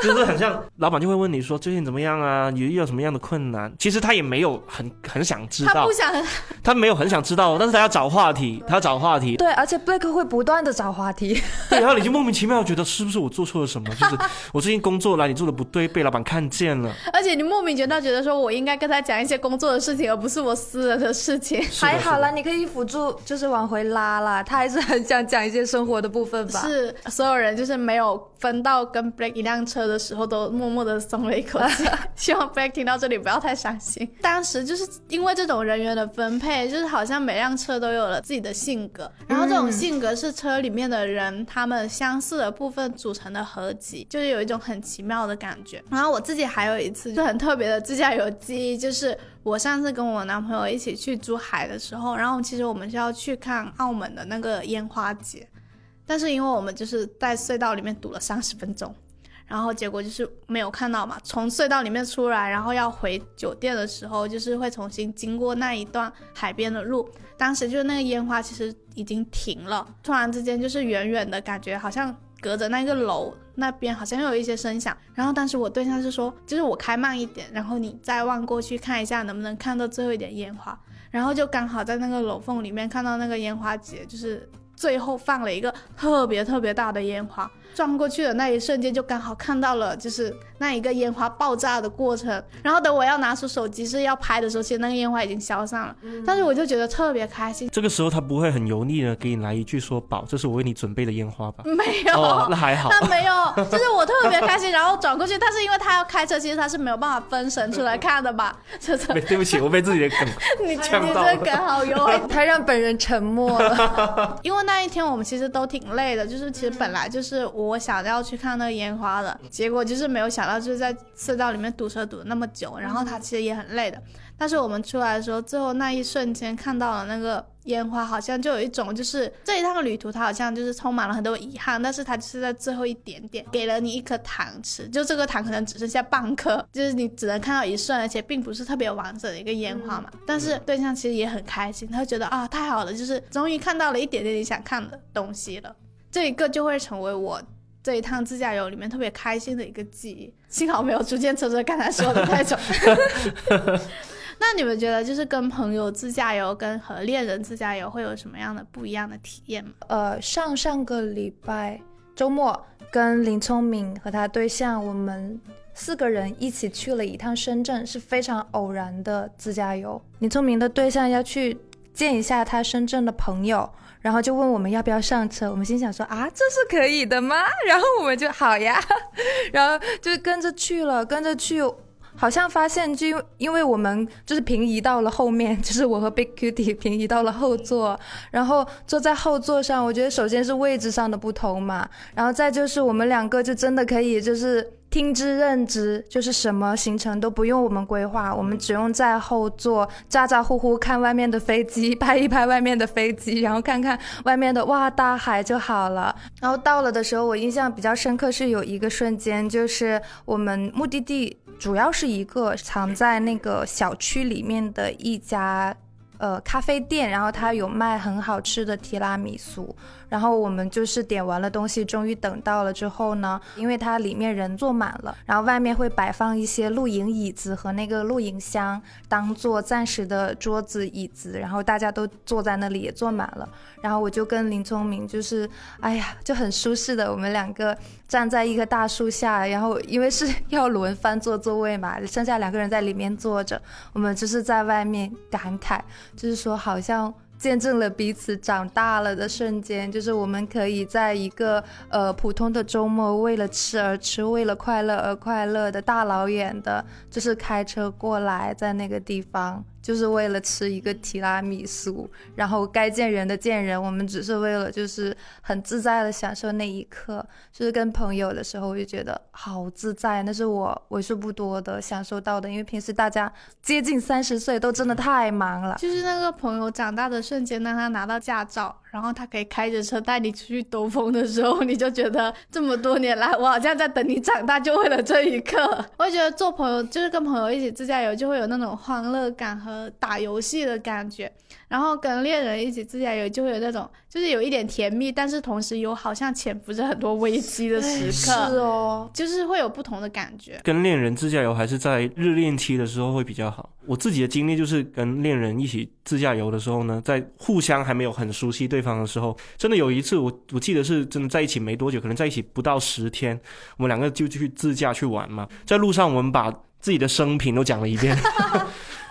就是很像，老板就会问你说最近怎么样啊？你遇到什么样的困难？其实他也没有很很想知道，他不想，他没有很想知道，但是他要找话题，他要找话题。对，而且 Blake 会不断的找话题。对，然后你就莫名其妙觉得是不是我做错了什么？就是我最近工作哪里做的不对，被老板看见了。而且你莫名其妙觉得说我应该跟他讲一些工作的事情，而不是我私人的事情。还好了，你可以辅助，就是往回拉啦。他还是很想讲一些生活的部分吧。是，所有人就是没有分到跟 Blake 一辆车的时候，都默默的松了一口气。希望 Blake 听到这里。不要太伤心。当时就是因为这种人员的分配，就是好像每辆车都有了自己的性格，然后这种性格是车里面的人他们相似的部分组成的合集，就是有一种很奇妙的感觉。然后我自己还有一次就很特别的自驾游记忆，就是我上次跟我男朋友一起去珠海的时候，然后其实我们是要去看澳门的那个烟花节，但是因为我们就是在隧道里面堵了三十分钟。然后结果就是没有看到嘛，从隧道里面出来，然后要回酒店的时候，就是会重新经过那一段海边的路。当时就是那个烟花其实已经停了，突然之间就是远远的感觉，好像隔着那个楼那边好像有一些声响。然后当时我对象是说，就是我开慢一点，然后你再望过去看一下能不能看到最后一点烟花。然后就刚好在那个楼缝里面看到那个烟花节，就是最后放了一个特别特别大的烟花。撞过去的那一瞬间，就刚好看到了，就是那一个烟花爆炸的过程。然后等我要拿出手机是要拍的时候，其实那个烟花已经消散了。但是我就觉得特别开心。这个时候他不会很油腻的给你来一句说：“宝，这是我为你准备的烟花吧？” 没有，那还好。那没有，就是我特别开心，然后转过去。但是因为他要开车，其实他是没有办法分神出来看的吧？就是对不起，我被自己的梗呛到了。你这梗好油，他让本人沉默了。因为那一天我们其实都挺累的，就是其实本来就是。我想要去看那个烟花的，结果就是没有想到，就是在隧道里面堵车堵那么久，然后他其实也很累的。但是我们出来的时候，最后那一瞬间看到了那个烟花，好像就有一种就是这一趟旅途，它好像就是充满了很多遗憾，但是它就是在最后一点点给了你一颗糖吃，就这个糖可能只剩下半颗，就是你只能看到一瞬，而且并不是特别完整的一个烟花嘛。但是对象其实也很开心，他会觉得啊太好了，就是终于看到了一点点你想看的东西了。这一个就会成为我这一趟自驾游里面特别开心的一个记忆。幸好没有出现车车刚才说的那种。那你们觉得就是跟朋友自驾游跟和恋人自驾游会有什么样的不一样的体验吗？呃，上上个礼拜周末跟林聪明和他对象，我们四个人一起去了一趟深圳，是非常偶然的自驾游。林聪明的对象要去见一下他深圳的朋友。然后就问我们要不要上车，我们心想说啊，这是可以的吗？然后我们就好呀，然后就跟着去了，跟着去，好像发现就因为我们就是平移到了后面，就是我和 Big Cutie 平移到了后座，然后坐在后座上，我觉得首先是位置上的不同嘛，然后再就是我们两个就真的可以就是。听之任之，就是什么行程都不用我们规划，我们只用在后座咋咋呼呼看外面的飞机，拍一拍外面的飞机，然后看看外面的哇大海就好了。然后到了的时候，我印象比较深刻是有一个瞬间，就是我们目的地主要是一个藏在那个小区里面的一家呃咖啡店，然后它有卖很好吃的提拉米苏。然后我们就是点完了东西，终于等到了之后呢，因为它里面人坐满了，然后外面会摆放一些露营椅子和那个露营箱，当做暂时的桌子椅子，然后大家都坐在那里也坐满了。然后我就跟林聪明就是，哎呀，就很舒适的，我们两个站在一棵大树下，然后因为是要轮番坐座位嘛，剩下两个人在里面坐着，我们就是在外面感慨，就是说好像。见证了彼此长大了的瞬间，就是我们可以在一个呃普通的周末，为了吃而吃，为了快乐而快乐的大老远的，就是开车过来，在那个地方。就是为了吃一个提拉米苏，然后该见人的见人，我们只是为了就是很自在的享受那一刻。就是跟朋友的时候，我就觉得好自在，那是我为数不多的享受到的。因为平时大家接近三十岁都真的太忙了。就是那个朋友长大的瞬间，当他拿到驾照，然后他可以开着车带你出去兜风的时候，你就觉得这么多年来，我好像在等你长大，就为了这一刻。我觉得做朋友就是跟朋友一起自驾游，就会有那种欢乐感和。打游戏的感觉，然后跟恋人一起自驾游就会有那种，就是有一点甜蜜，但是同时有好像潜伏着很多危机的时刻，是哦，就是会有不同的感觉。跟恋人自驾游还是在热恋期的时候会比较好。我自己的经历就是跟恋人一起自驾游的时候呢，在互相还没有很熟悉对方的时候，真的有一次我我记得是真的在一起没多久，可能在一起不到十天，我们两个就去自驾去玩嘛，在路上我们把自己的生平都讲了一遍。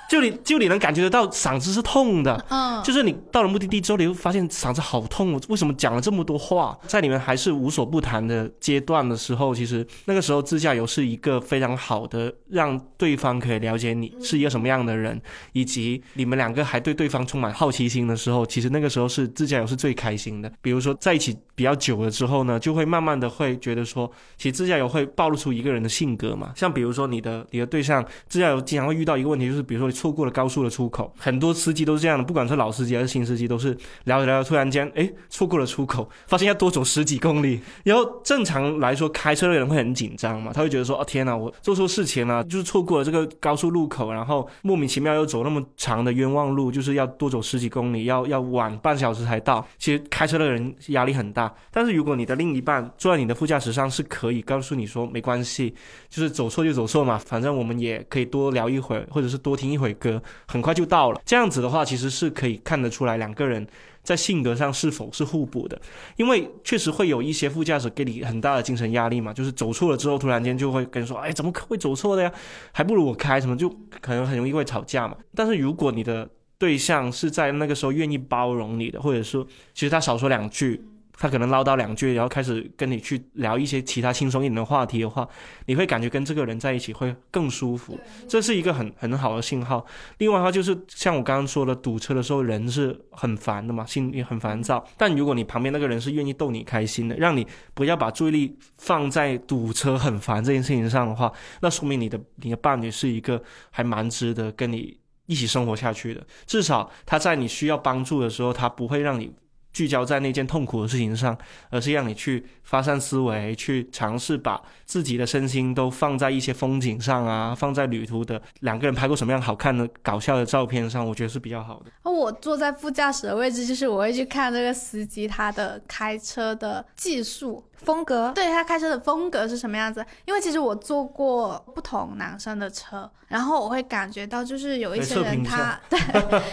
就你就你能感觉得到嗓子是痛的，嗯，就是你到了目的地之后，你会发现嗓子好痛。为什么讲了这么多话，在你们还是无所不谈的阶段的时候，其实那个时候自驾游是一个非常好的让对方可以了解你是一个什么样的人，以及你们两个还对对方充满好奇心的时候，其实那个时候是自驾游是最开心的。比如说在一起比较久了之后呢，就会慢慢的会觉得说，其实自驾游会暴露出一个人的性格嘛。像比如说你的你的对象自驾游经常会遇到一个问题，就是比如说。错过了高速的出口，很多司机都是这样的，不管是老司机还是新司机，都是聊着聊着，突然间，哎，错过了出口，发现要多走十几公里。然后正常来说，开车的人会很紧张嘛，他会觉得说，哦天哪，我做错事情了，就是错过了这个高速路口，然后莫名其妙又走那么长的冤枉路，就是要多走十几公里，要要晚半小时才到。其实开车的人压力很大，但是如果你的另一半坐在你的副驾驶上，是可以告诉你说，没关系，就是走错就走错嘛，反正我们也可以多聊一会儿，或者是多听一会。歌很快就到了，这样子的话，其实是可以看得出来两个人在性格上是否是互补的。因为确实会有一些副驾驶给你很大的精神压力嘛，就是走错了之后，突然间就会跟你说：“哎，怎么会走错的呀？还不如我开什么？”就可能很容易会吵架嘛。但是如果你的对象是在那个时候愿意包容你的，或者说其实他少说两句。他可能唠叨两句，然后开始跟你去聊一些其他轻松一点的话题的话，你会感觉跟这个人在一起会更舒服，这是一个很很好的信号。另外的话就是像我刚刚说的，堵车的时候人是很烦的嘛，心里很烦躁。但如果你旁边那个人是愿意逗你开心的，让你不要把注意力放在堵车很烦这件事情上的话，那说明你的你的伴侣是一个还蛮值得跟你一起生活下去的。至少他在你需要帮助的时候，他不会让你。聚焦在那件痛苦的事情上，而是让你去发散思维，去尝试把自己的身心都放在一些风景上啊，放在旅途的两个人拍过什么样好看的、搞笑的照片上，我觉得是比较好的。我坐在副驾驶的位置，就是我会去看这个司机他的开车的技术。风格对他开车的风格是什么样子？因为其实我坐过不同男生的车，然后我会感觉到，就是有一些人他 对，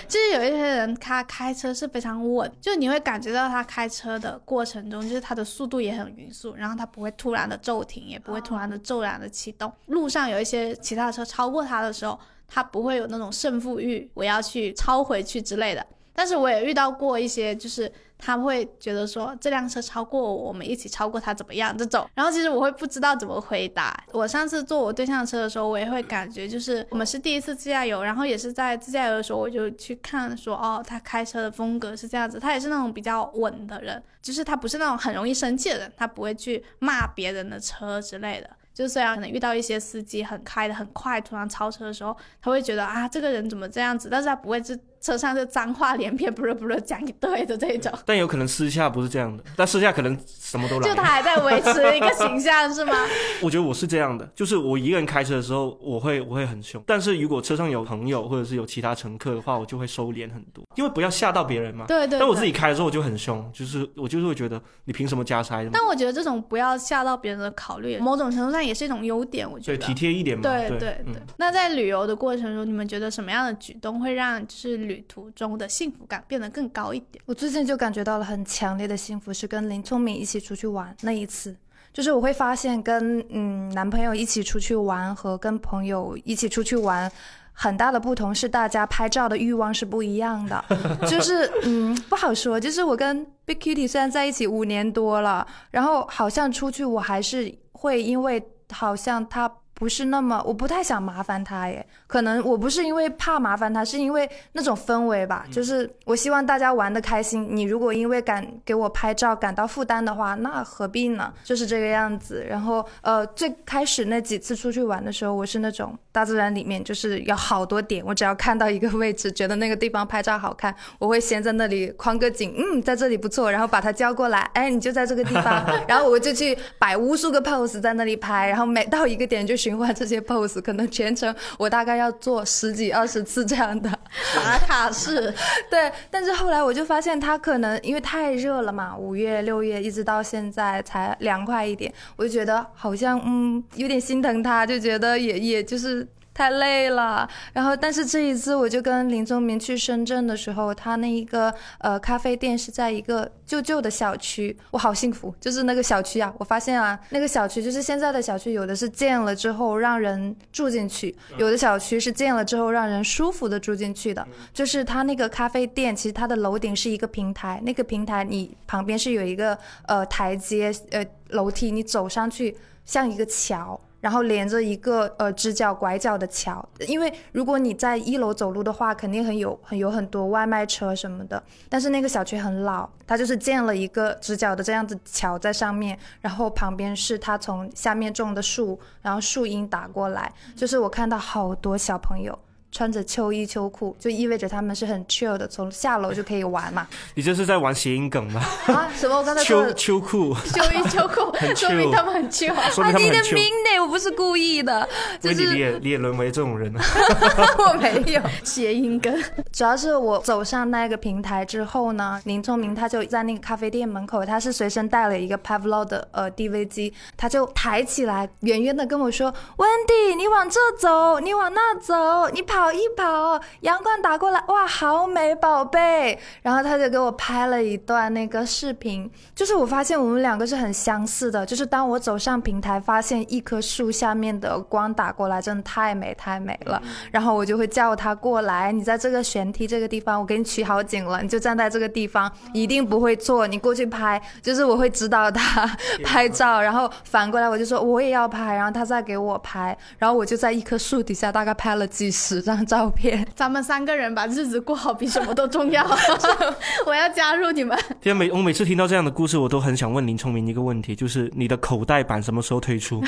就是有一些人他开车是非常稳，就你会感觉到他开车的过程中，就是他的速度也很匀速，然后它不会突然的骤停，也不会突然的骤然的启动。路上有一些其他的车超过它的时候，它不会有那种胜负欲，我要去超回去之类的。但是我也遇到过一些，就是他会觉得说这辆车超过我，我们一起超过他怎么样这种。然后其实我会不知道怎么回答。我上次坐我对象车的时候，我也会感觉就是我们是第一次自驾游，然后也是在自驾游的时候，我就去看说哦，他开车的风格是这样子，他也是那种比较稳的人，就是他不是那种很容易生气的人，他不会去骂别人的车之类的。就虽然可能遇到一些司机很开的很快，突然超车的时候，他会觉得啊，这个人怎么这样子，但是他不会是。车上就脏话连篇，不是不是讲一堆的这种，但有可能私下不是这样的，但私下可能什么都来。就他还在维持一个形象是吗？我觉得我是这样的，就是我一个人开车的时候，我会我会很凶，但是如果车上有朋友或者是有其他乘客的话，我就会收敛很多，因为不要吓到别人嘛。对对。但我自己开的时候我就很凶，就是我就是会觉得你凭什么加塞？但我觉得这种不要吓到别人的考虑，某种程度上也是一种优点，我觉得。对，体贴一点嘛。对对对。那在旅游的过程中，你们觉得什么样的举动会让就是旅途中的？幸福感变得更高一点。我最近就感觉到了很强烈的幸福，是跟林聪明一起出去玩那一次。就是我会发现，跟嗯男朋友一起出去玩和跟朋友一起出去玩，很大的不同是大家拍照的欲望是不一样的。就是嗯不好说。就是我跟 Big Kitty 虽然在一起五年多了，然后好像出去我还是会因为好像他。不是那么，我不太想麻烦他耶。可能我不是因为怕麻烦他，是因为那种氛围吧。就是我希望大家玩的开心。你如果因为敢给我拍照感到负担的话，那何必呢？就是这个样子。然后呃，最开始那几次出去玩的时候，我是那种大自然里面就是有好多点，我只要看到一个位置，觉得那个地方拍照好看，我会先在那里框个景，嗯，在这里不错，然后把他叫过来，哎，你就在这个地方，然后我就去摆无数个 pose 在那里拍，然后每 到一个点就。循环这些 pose，可能全程我大概要做十几二十次这样的打卡式。对，但是后来我就发现他可能因为太热了嘛，五月六月一直到现在才凉快一点，我就觉得好像嗯有点心疼他，就觉得也也就是。太累了，然后但是这一次我就跟林宗明去深圳的时候，他那一个呃咖啡店是在一个旧旧的小区，我好幸福，就是那个小区啊，我发现啊，那个小区就是现在的小区，有的是建了之后让人住进去，有的小区是建了之后让人舒服的住进去的，就是他那个咖啡店，其实它的楼顶是一个平台，那个平台你旁边是有一个呃台阶呃楼梯，你走上去像一个桥。然后连着一个呃直角拐角的桥，因为如果你在一楼走路的话，肯定很有很有很多外卖车什么的。但是那个小区很老，它就是建了一个直角的这样子桥在上面，然后旁边是它从下面种的树，然后树荫打过来，就是我看到好多小朋友。穿着秋衣秋裤，就意味着他们是很 chill 的，从下楼就可以玩嘛。你这是在玩谐音梗吗？啊，什么？我刚才秋秋裤，秋衣秋裤，说明他们很 chill。啊，你的命呢？我不是故意的。就是你也你也沦为这种人了。我没有谐音梗，主要是我走上那个平台之后呢，林聪明他就在那个咖啡店门口，他是随身带了一个 Pavlov 的呃 DV 机，他就抬起来，远远的跟我说：“Wendy，你往这走，你往那走，你跑。”一跑，阳光打过来，哇，好美，宝贝。然后他就给我拍了一段那个视频，就是我发现我们两个是很相似的，就是当我走上平台，发现一棵树下面的光打过来，真的太美太美了。然后我就会叫他过来，你在这个选悬梯这个地方，我给你取好景了，你就站在这个地方，一定不会错。你过去拍，就是我会指导他 拍照，然后反过来我就说我也要拍，然后他再给我拍，然后我就在一棵树底下大概拍了几十张。照片，咱们三个人把日子过好比什么都重要。我要加入你们。天每我每次听到这样的故事，我都很想问林聪明一个问题，就是你的口袋版什么时候推出？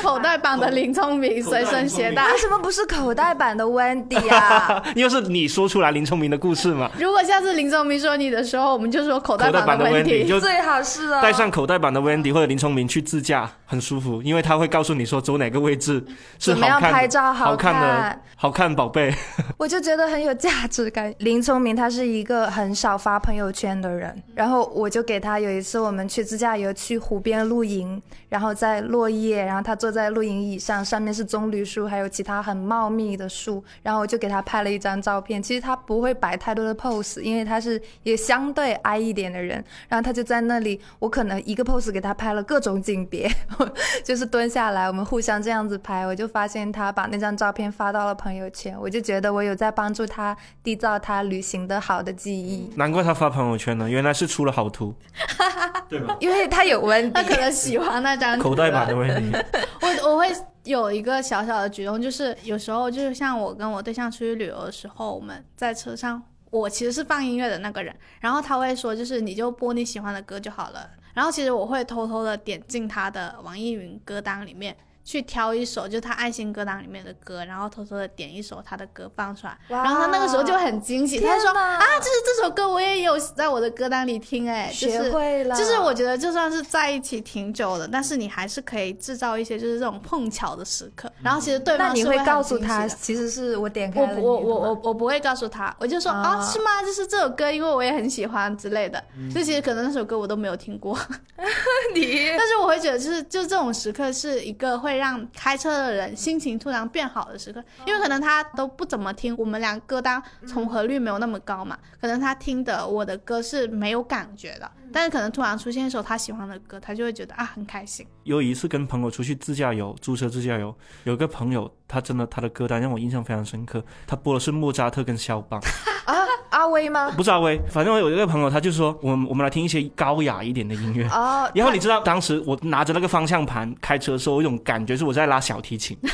口袋版的林聪明随身携带，为什么不是口袋版的 Wendy 啊？因为是你说出来林聪明的故事嘛。如果下次林聪明说你的时候，我们就说口袋版的 Wendy，就最好是啊。带上口袋版的 Wendy 或者林聪明去自驾很舒服，因为他会告诉你说走哪个位置是好看、拍照好看的、好看宝贝。我就觉得很有价值感。林聪明他是一个很少发朋友圈的人，然后我就给他有一次我们去自驾游去湖边露营，然后在落叶，然后他坐在露营椅上，上面是棕榈树，还有其他很茂密的树，然后我就给他拍了一张照片。其实他不会摆太多的 pose，因为他是也相对矮一点的人，然后他就在那里，我可能一个 pose 给他拍了各种景别，就是蹲下来，我们互相这样子拍，我就发现他把那张照片发到了朋友圈，我就觉得我有在帮助他缔造他旅行的好的记忆。难怪他发朋友圈呢，原来是出了好图，对吧？因为他有问题，他可能喜欢那张口袋版的问题。我我会。有一个小小的举动，就是有时候就是像我跟我对象出去旅游的时候，我们在车上，我其实是放音乐的那个人，然后他会说，就是你就播你喜欢的歌就好了，然后其实我会偷偷的点进他的网易云歌单里面。去挑一首，就是他爱心歌单里面的歌，然后偷偷的点一首他的歌放出来，然后他那个时候就很惊喜，他说啊，就是这首歌我也有在我的歌单里听，哎，学会了，就是我觉得就算是在一起挺久的，但是你还是可以制造一些就是这种碰巧的时刻，然后其实对方你会告诉他，其实是我点开了，我我我我我不会告诉他，我就说啊是吗？就是这首歌，因为我也很喜欢之类的，就其实可能那首歌我都没有听过，你，但是我会觉得就是就这种时刻是一个会让开车。的人心情突然变好的时刻，因为可能他都不怎么听，我们俩歌单重合率没有那么高嘛，可能他听的我的歌是没有感觉的，但是可能突然出现一首他喜欢的歌，他就会觉得啊很开心。有一次跟朋友出去自驾游，租车自驾游，有个朋友他真的他的歌单让我印象非常深刻，他播的是莫扎特跟肖邦 啊阿威吗？不是阿威，反正我有一个朋友他就说我我们来听一些高雅一点的音乐哦，然后你知道当时我拿着那个方向盘开车的时候，有一种感觉是我在拉小提琴。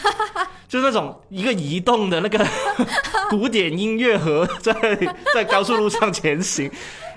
就是那种一个移动的那个 古典音乐盒在在高速路上前行。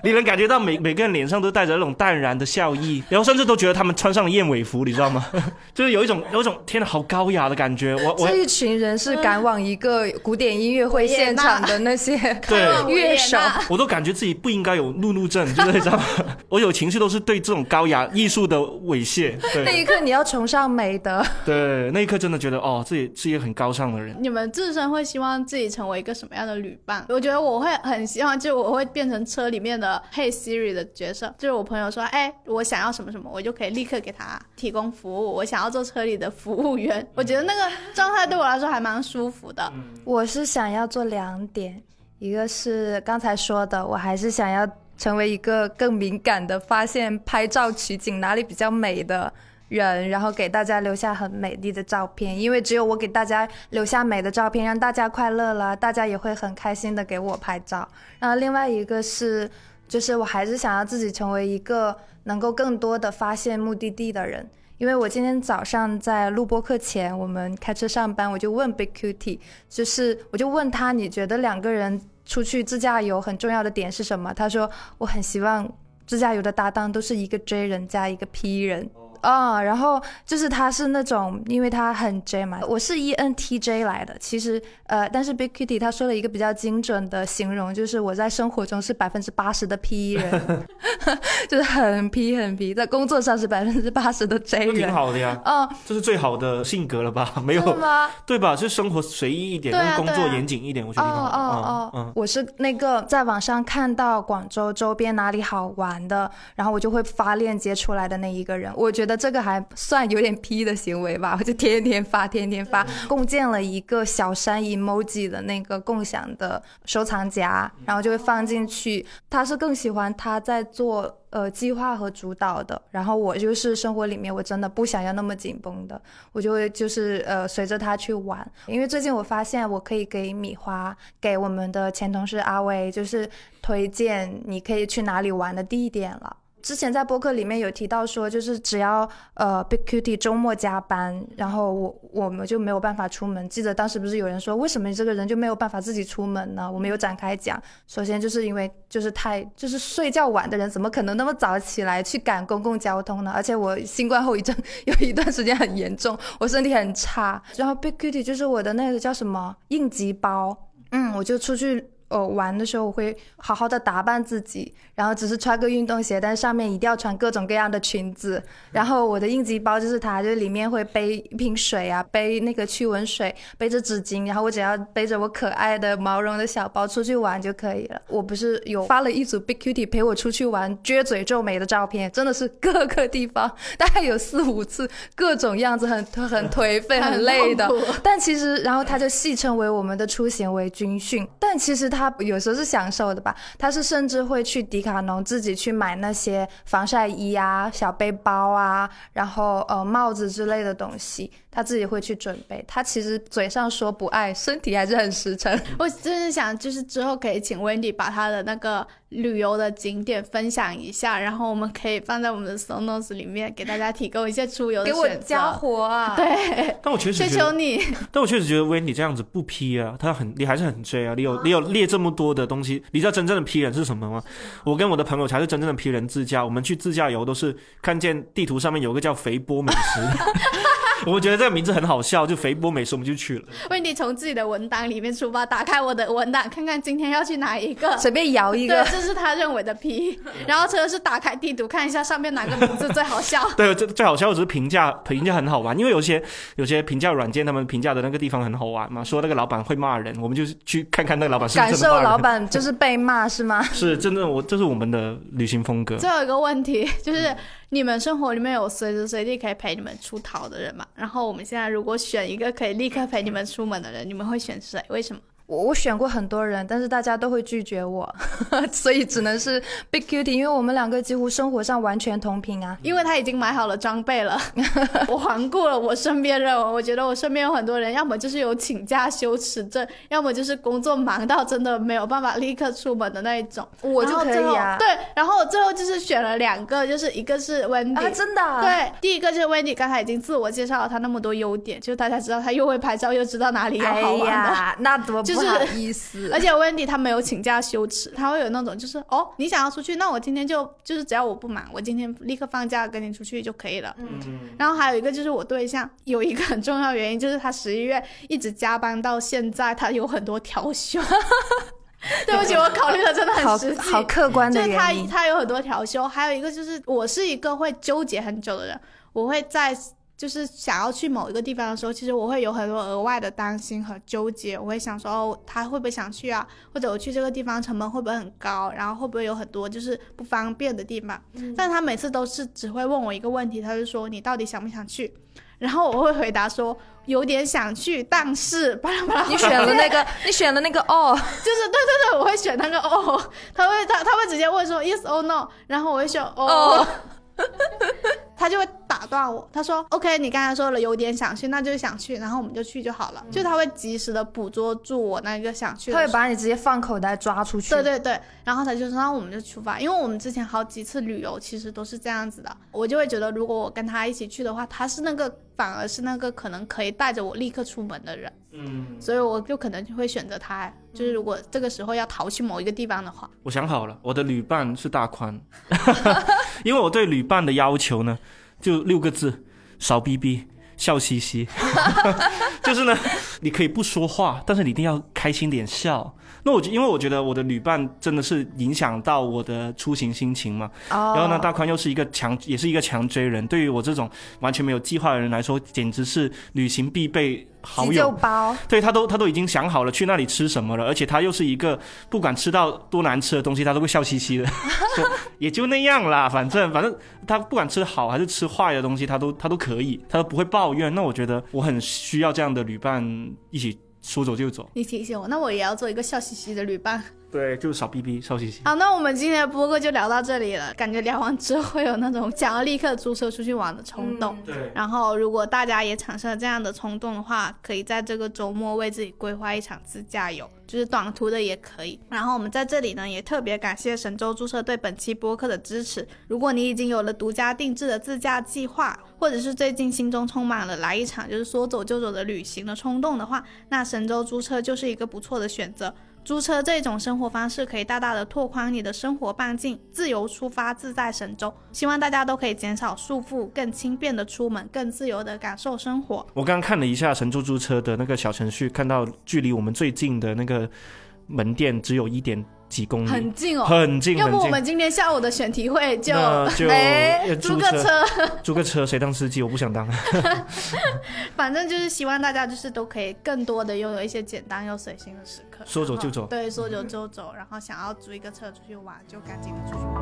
你能感觉到每每个人脸上都带着那种淡然的笑意，然后甚至都觉得他们穿上了燕尾服，你知道吗？就是有一种有一种天呐，好高雅的感觉。我我这一群人是赶往一个古典音乐会现场的那些对乐手，我都感觉自己不应该有怒怒症，就是你知道吗？我有情绪都是对这种高雅艺术的猥亵。那一刻你要崇尚美德。对，那一刻真的觉得哦，自己是一个很高尚的人。你们自身会希望自己成为一个什么样的旅伴？我觉得我会很希望，就我会变成车里面的。Hey Siri 的角色就是我朋友说，哎，我想要什么什么，我就可以立刻给他提供服务。我想要做车里的服务员，我觉得那个状态对我来说还蛮舒服的。我是想要做两点，一个是刚才说的，我还是想要成为一个更敏感的发现拍照取景哪里比较美的。人，然后给大家留下很美丽的照片，因为只有我给大家留下美的照片，让大家快乐了，大家也会很开心的给我拍照。然后另外一个是，就是我还是想要自己成为一个能够更多的发现目的地的人，因为我今天早上在录播课前，我们开车上班，我就问 Big QT，就是我就问他，你觉得两个人出去自驾游很重要的点是什么？他说，我很希望自驾游的搭档都是一个 J 人加一个 P 人。啊，然后就是他是那种，因为他很 J 嘛，我是 ENTJ 来的。其实，呃，但是 Big Kitty 他说了一个比较精准的形容，就是我在生活中是百分之八十的 P 人，就是很 P 很 P，在工作上是百分之八十的 J 人。挺好的呀，嗯，这是最好的性格了吧？没有吗？对吧？就生活随意一点，但工作严谨一点，我觉得挺好。哦哦哦，我是那个在网上看到广州周边哪里好玩的，然后我就会发链接出来的那一个人。我觉得。这个还算有点 P 的行为吧，我就天天发，天天发，共建了一个小山 emoji 的那个共享的收藏夹，然后就会放进去。他是更喜欢他在做呃计划和主导的，然后我就是生活里面我真的不想要那么紧绷的，我就会就是呃随着他去玩。因为最近我发现我可以给米花，给我们的前同事阿威，就是推荐你可以去哪里玩的地点了。之前在播客里面有提到说，就是只要呃 big cuti 周末加班，然后我我们就没有办法出门。记得当时不是有人说，为什么你这个人就没有办法自己出门呢？我们有展开讲，首先就是因为就是太就是睡觉晚的人，怎么可能那么早起来去赶公共交通呢？而且我新冠后遗症有一段时间很严重，我身体很差。然后 big cuti 就是我的那个叫什么应急包，嗯，我就出去。呃玩的时候，我会好好的打扮自己，然后只是穿个运动鞋，但上面一定要穿各种各样的裙子。然后我的应急包就是它，就里面会背一瓶水啊，背那个驱蚊水，背着纸巾，然后我只要背着我可爱的毛绒的小包出去玩就可以了。我不是有发了一组 Big Cutie 陪我出去玩撅嘴皱眉的照片，真的是各个地方大概有四五次，各种样子很很颓废、很累的。但其实，然后他就戏称为我们的出行为军训，但其实他他有时候是享受的吧。他是甚至会去迪卡侬自己去买那些防晒衣啊、小背包啊，然后呃帽子之类的东西。他自己会去准备，他其实嘴上说不爱，身体还是很实诚。我真是想，就是之后可以请 Wendy 把他的那个旅游的景点分享一下，然后我们可以放在我们的 Sonos 里面，给大家提供一些出游的选择。给我加活啊！对，但我确实求求你。但我确实觉得 Wendy 这样子不 P 啊，他很，你还是很追啊。你有你有列这么多的东西，你知道真正的 P 人是什么吗？我跟我的朋友才是真正的 P 人自驾。我们去自驾游都是看见地图上面有个叫肥波美食。我觉得这个名字很好笑，就肥波美食我们就去了。问题从自己的文档里面出发，打开我的文档，看看今天要去哪一个，随便摇一个。对，这是他认为的 P。然后车是打开地图看一下上面哪个名字最好笑。对，最最好笑只是评价，评价很好玩，因为有些有些评价软件他们评价的那个地方很好玩嘛，说那个老板会骂人，我们就去看看那个老板是感受老板就是被骂是吗？是真的，我这是我们的旅行风格。最后一个问题就是。你们生活里面有随时随地可以陪你们出逃的人吗？然后我们现在如果选一个可以立刻陪你们出门的人，你们会选谁？为什么？我我选过很多人，但是大家都会拒绝我，所以只能是 Big Cutie，因为我们两个几乎生活上完全同频啊。因为他已经买好了装备了，我环顾了我身边人，我觉得我身边有很多人，要么就是有请假羞耻症，要么就是工作忙到真的没有办法立刻出门的那一种。我就可以啊。对，然后我最后就是选了两个，就是一个是 Wendy，真的。对，第一个就是 Wendy，刚才已经自我介绍了他那么多优点，就是大家知道他又会拍照，又知道哪里有好玩的，那怎么 就是。不好意思，而且 Wendy 他没有请假羞耻，他会有那种就是哦，你想要出去，那我今天就就是只要我不忙，我今天立刻放假跟你出去就可以了。嗯，然后还有一个就是我对象有一个很重要原因，就是他十一月一直加班到现在，他有很多调休。对不起，我考虑的真的很实际，好客观的就是他他有很多调休，还有一个就是我是一个会纠结很久的人，我会在。就是想要去某一个地方的时候，其实我会有很多额外的担心和纠结。我会想说，哦，他会不会想去啊？或者我去这个地方成本会不会很高？然后会不会有很多就是不方便的地方？但他每次都是只会问我一个问题，他就说你到底想不想去？然后我会回答说有点想去，但是巴拉巴拉。你选了那个，你选了那个哦，就是对对对，我会选那个哦。他会他他会直接问说 yes or no，然后我会选哦。他就会打断我，他说：“OK，你刚才说了有点想去，那就想去，然后我们就去就好了。”就他会及时的捕捉住我那个想去，他会把你直接放口袋抓出去。对对对，然后他就说：“那我们就出发。”因为我们之前好几次旅游其实都是这样子的，我就会觉得如果我跟他一起去的话，他是那个反而是那个可能可以带着我立刻出门的人。嗯，所以我就可能就会选择他。就是如果这个时候要逃去某一个地方的话，我想好了，我的旅伴是大宽，因为我对旅伴的要求呢，就六个字：少逼逼，笑嘻嘻。就是呢，你可以不说话，但是你一定要开心点笑。那我因为我觉得我的旅伴真的是影响到我的出行心情嘛。然后呢，大宽又是一个强，也是一个强追人，对于我这种完全没有计划的人来说，简直是旅行必备。好友包，对他都他都已经想好了去那里吃什么了，而且他又是一个不管吃到多难吃的东西，他都会笑嘻嘻的，也就那样啦，反正反正他不管吃好还是吃坏的东西，他都他都可以，他都不会抱怨。那我觉得我很需要这样的旅伴一起说走就走。你提醒我，那我也要做一个笑嘻嘻的旅伴。对，就是少逼逼，少嘻嘻。好，那我们今天的播客就聊到这里了。感觉聊完之后会有那种想要立刻租车出去玩的冲动。对。然后，如果大家也产生了这样的冲动的话，可以在这个周末为自己规划一场自驾游，就是短途的也可以。然后我们在这里呢，也特别感谢神州租车对本期播客的支持。如果你已经有了独家定制的自驾计划，或者是最近心中充满了来一场就是说走就走的旅行的冲动的话，那神州租车就是一个不错的选择。租车这种生活方式可以大大的拓宽你的生活半径，自由出发，自在神州。希望大家都可以减少束缚，更轻便的出门，更自由的感受生活。我刚看了一下神州租车的那个小程序，看到距离我们最近的那个。门店只有一点。几公里，很近哦，很近。要不我们今天下午的选题会就就租个车，租个车，谁当司机？我不想当。反正就是希望大家就是都可以更多的拥有一些简单又随心的时刻，说走就走。对，说走就走。然后想要租一个车出去玩，就赶紧的出去玩。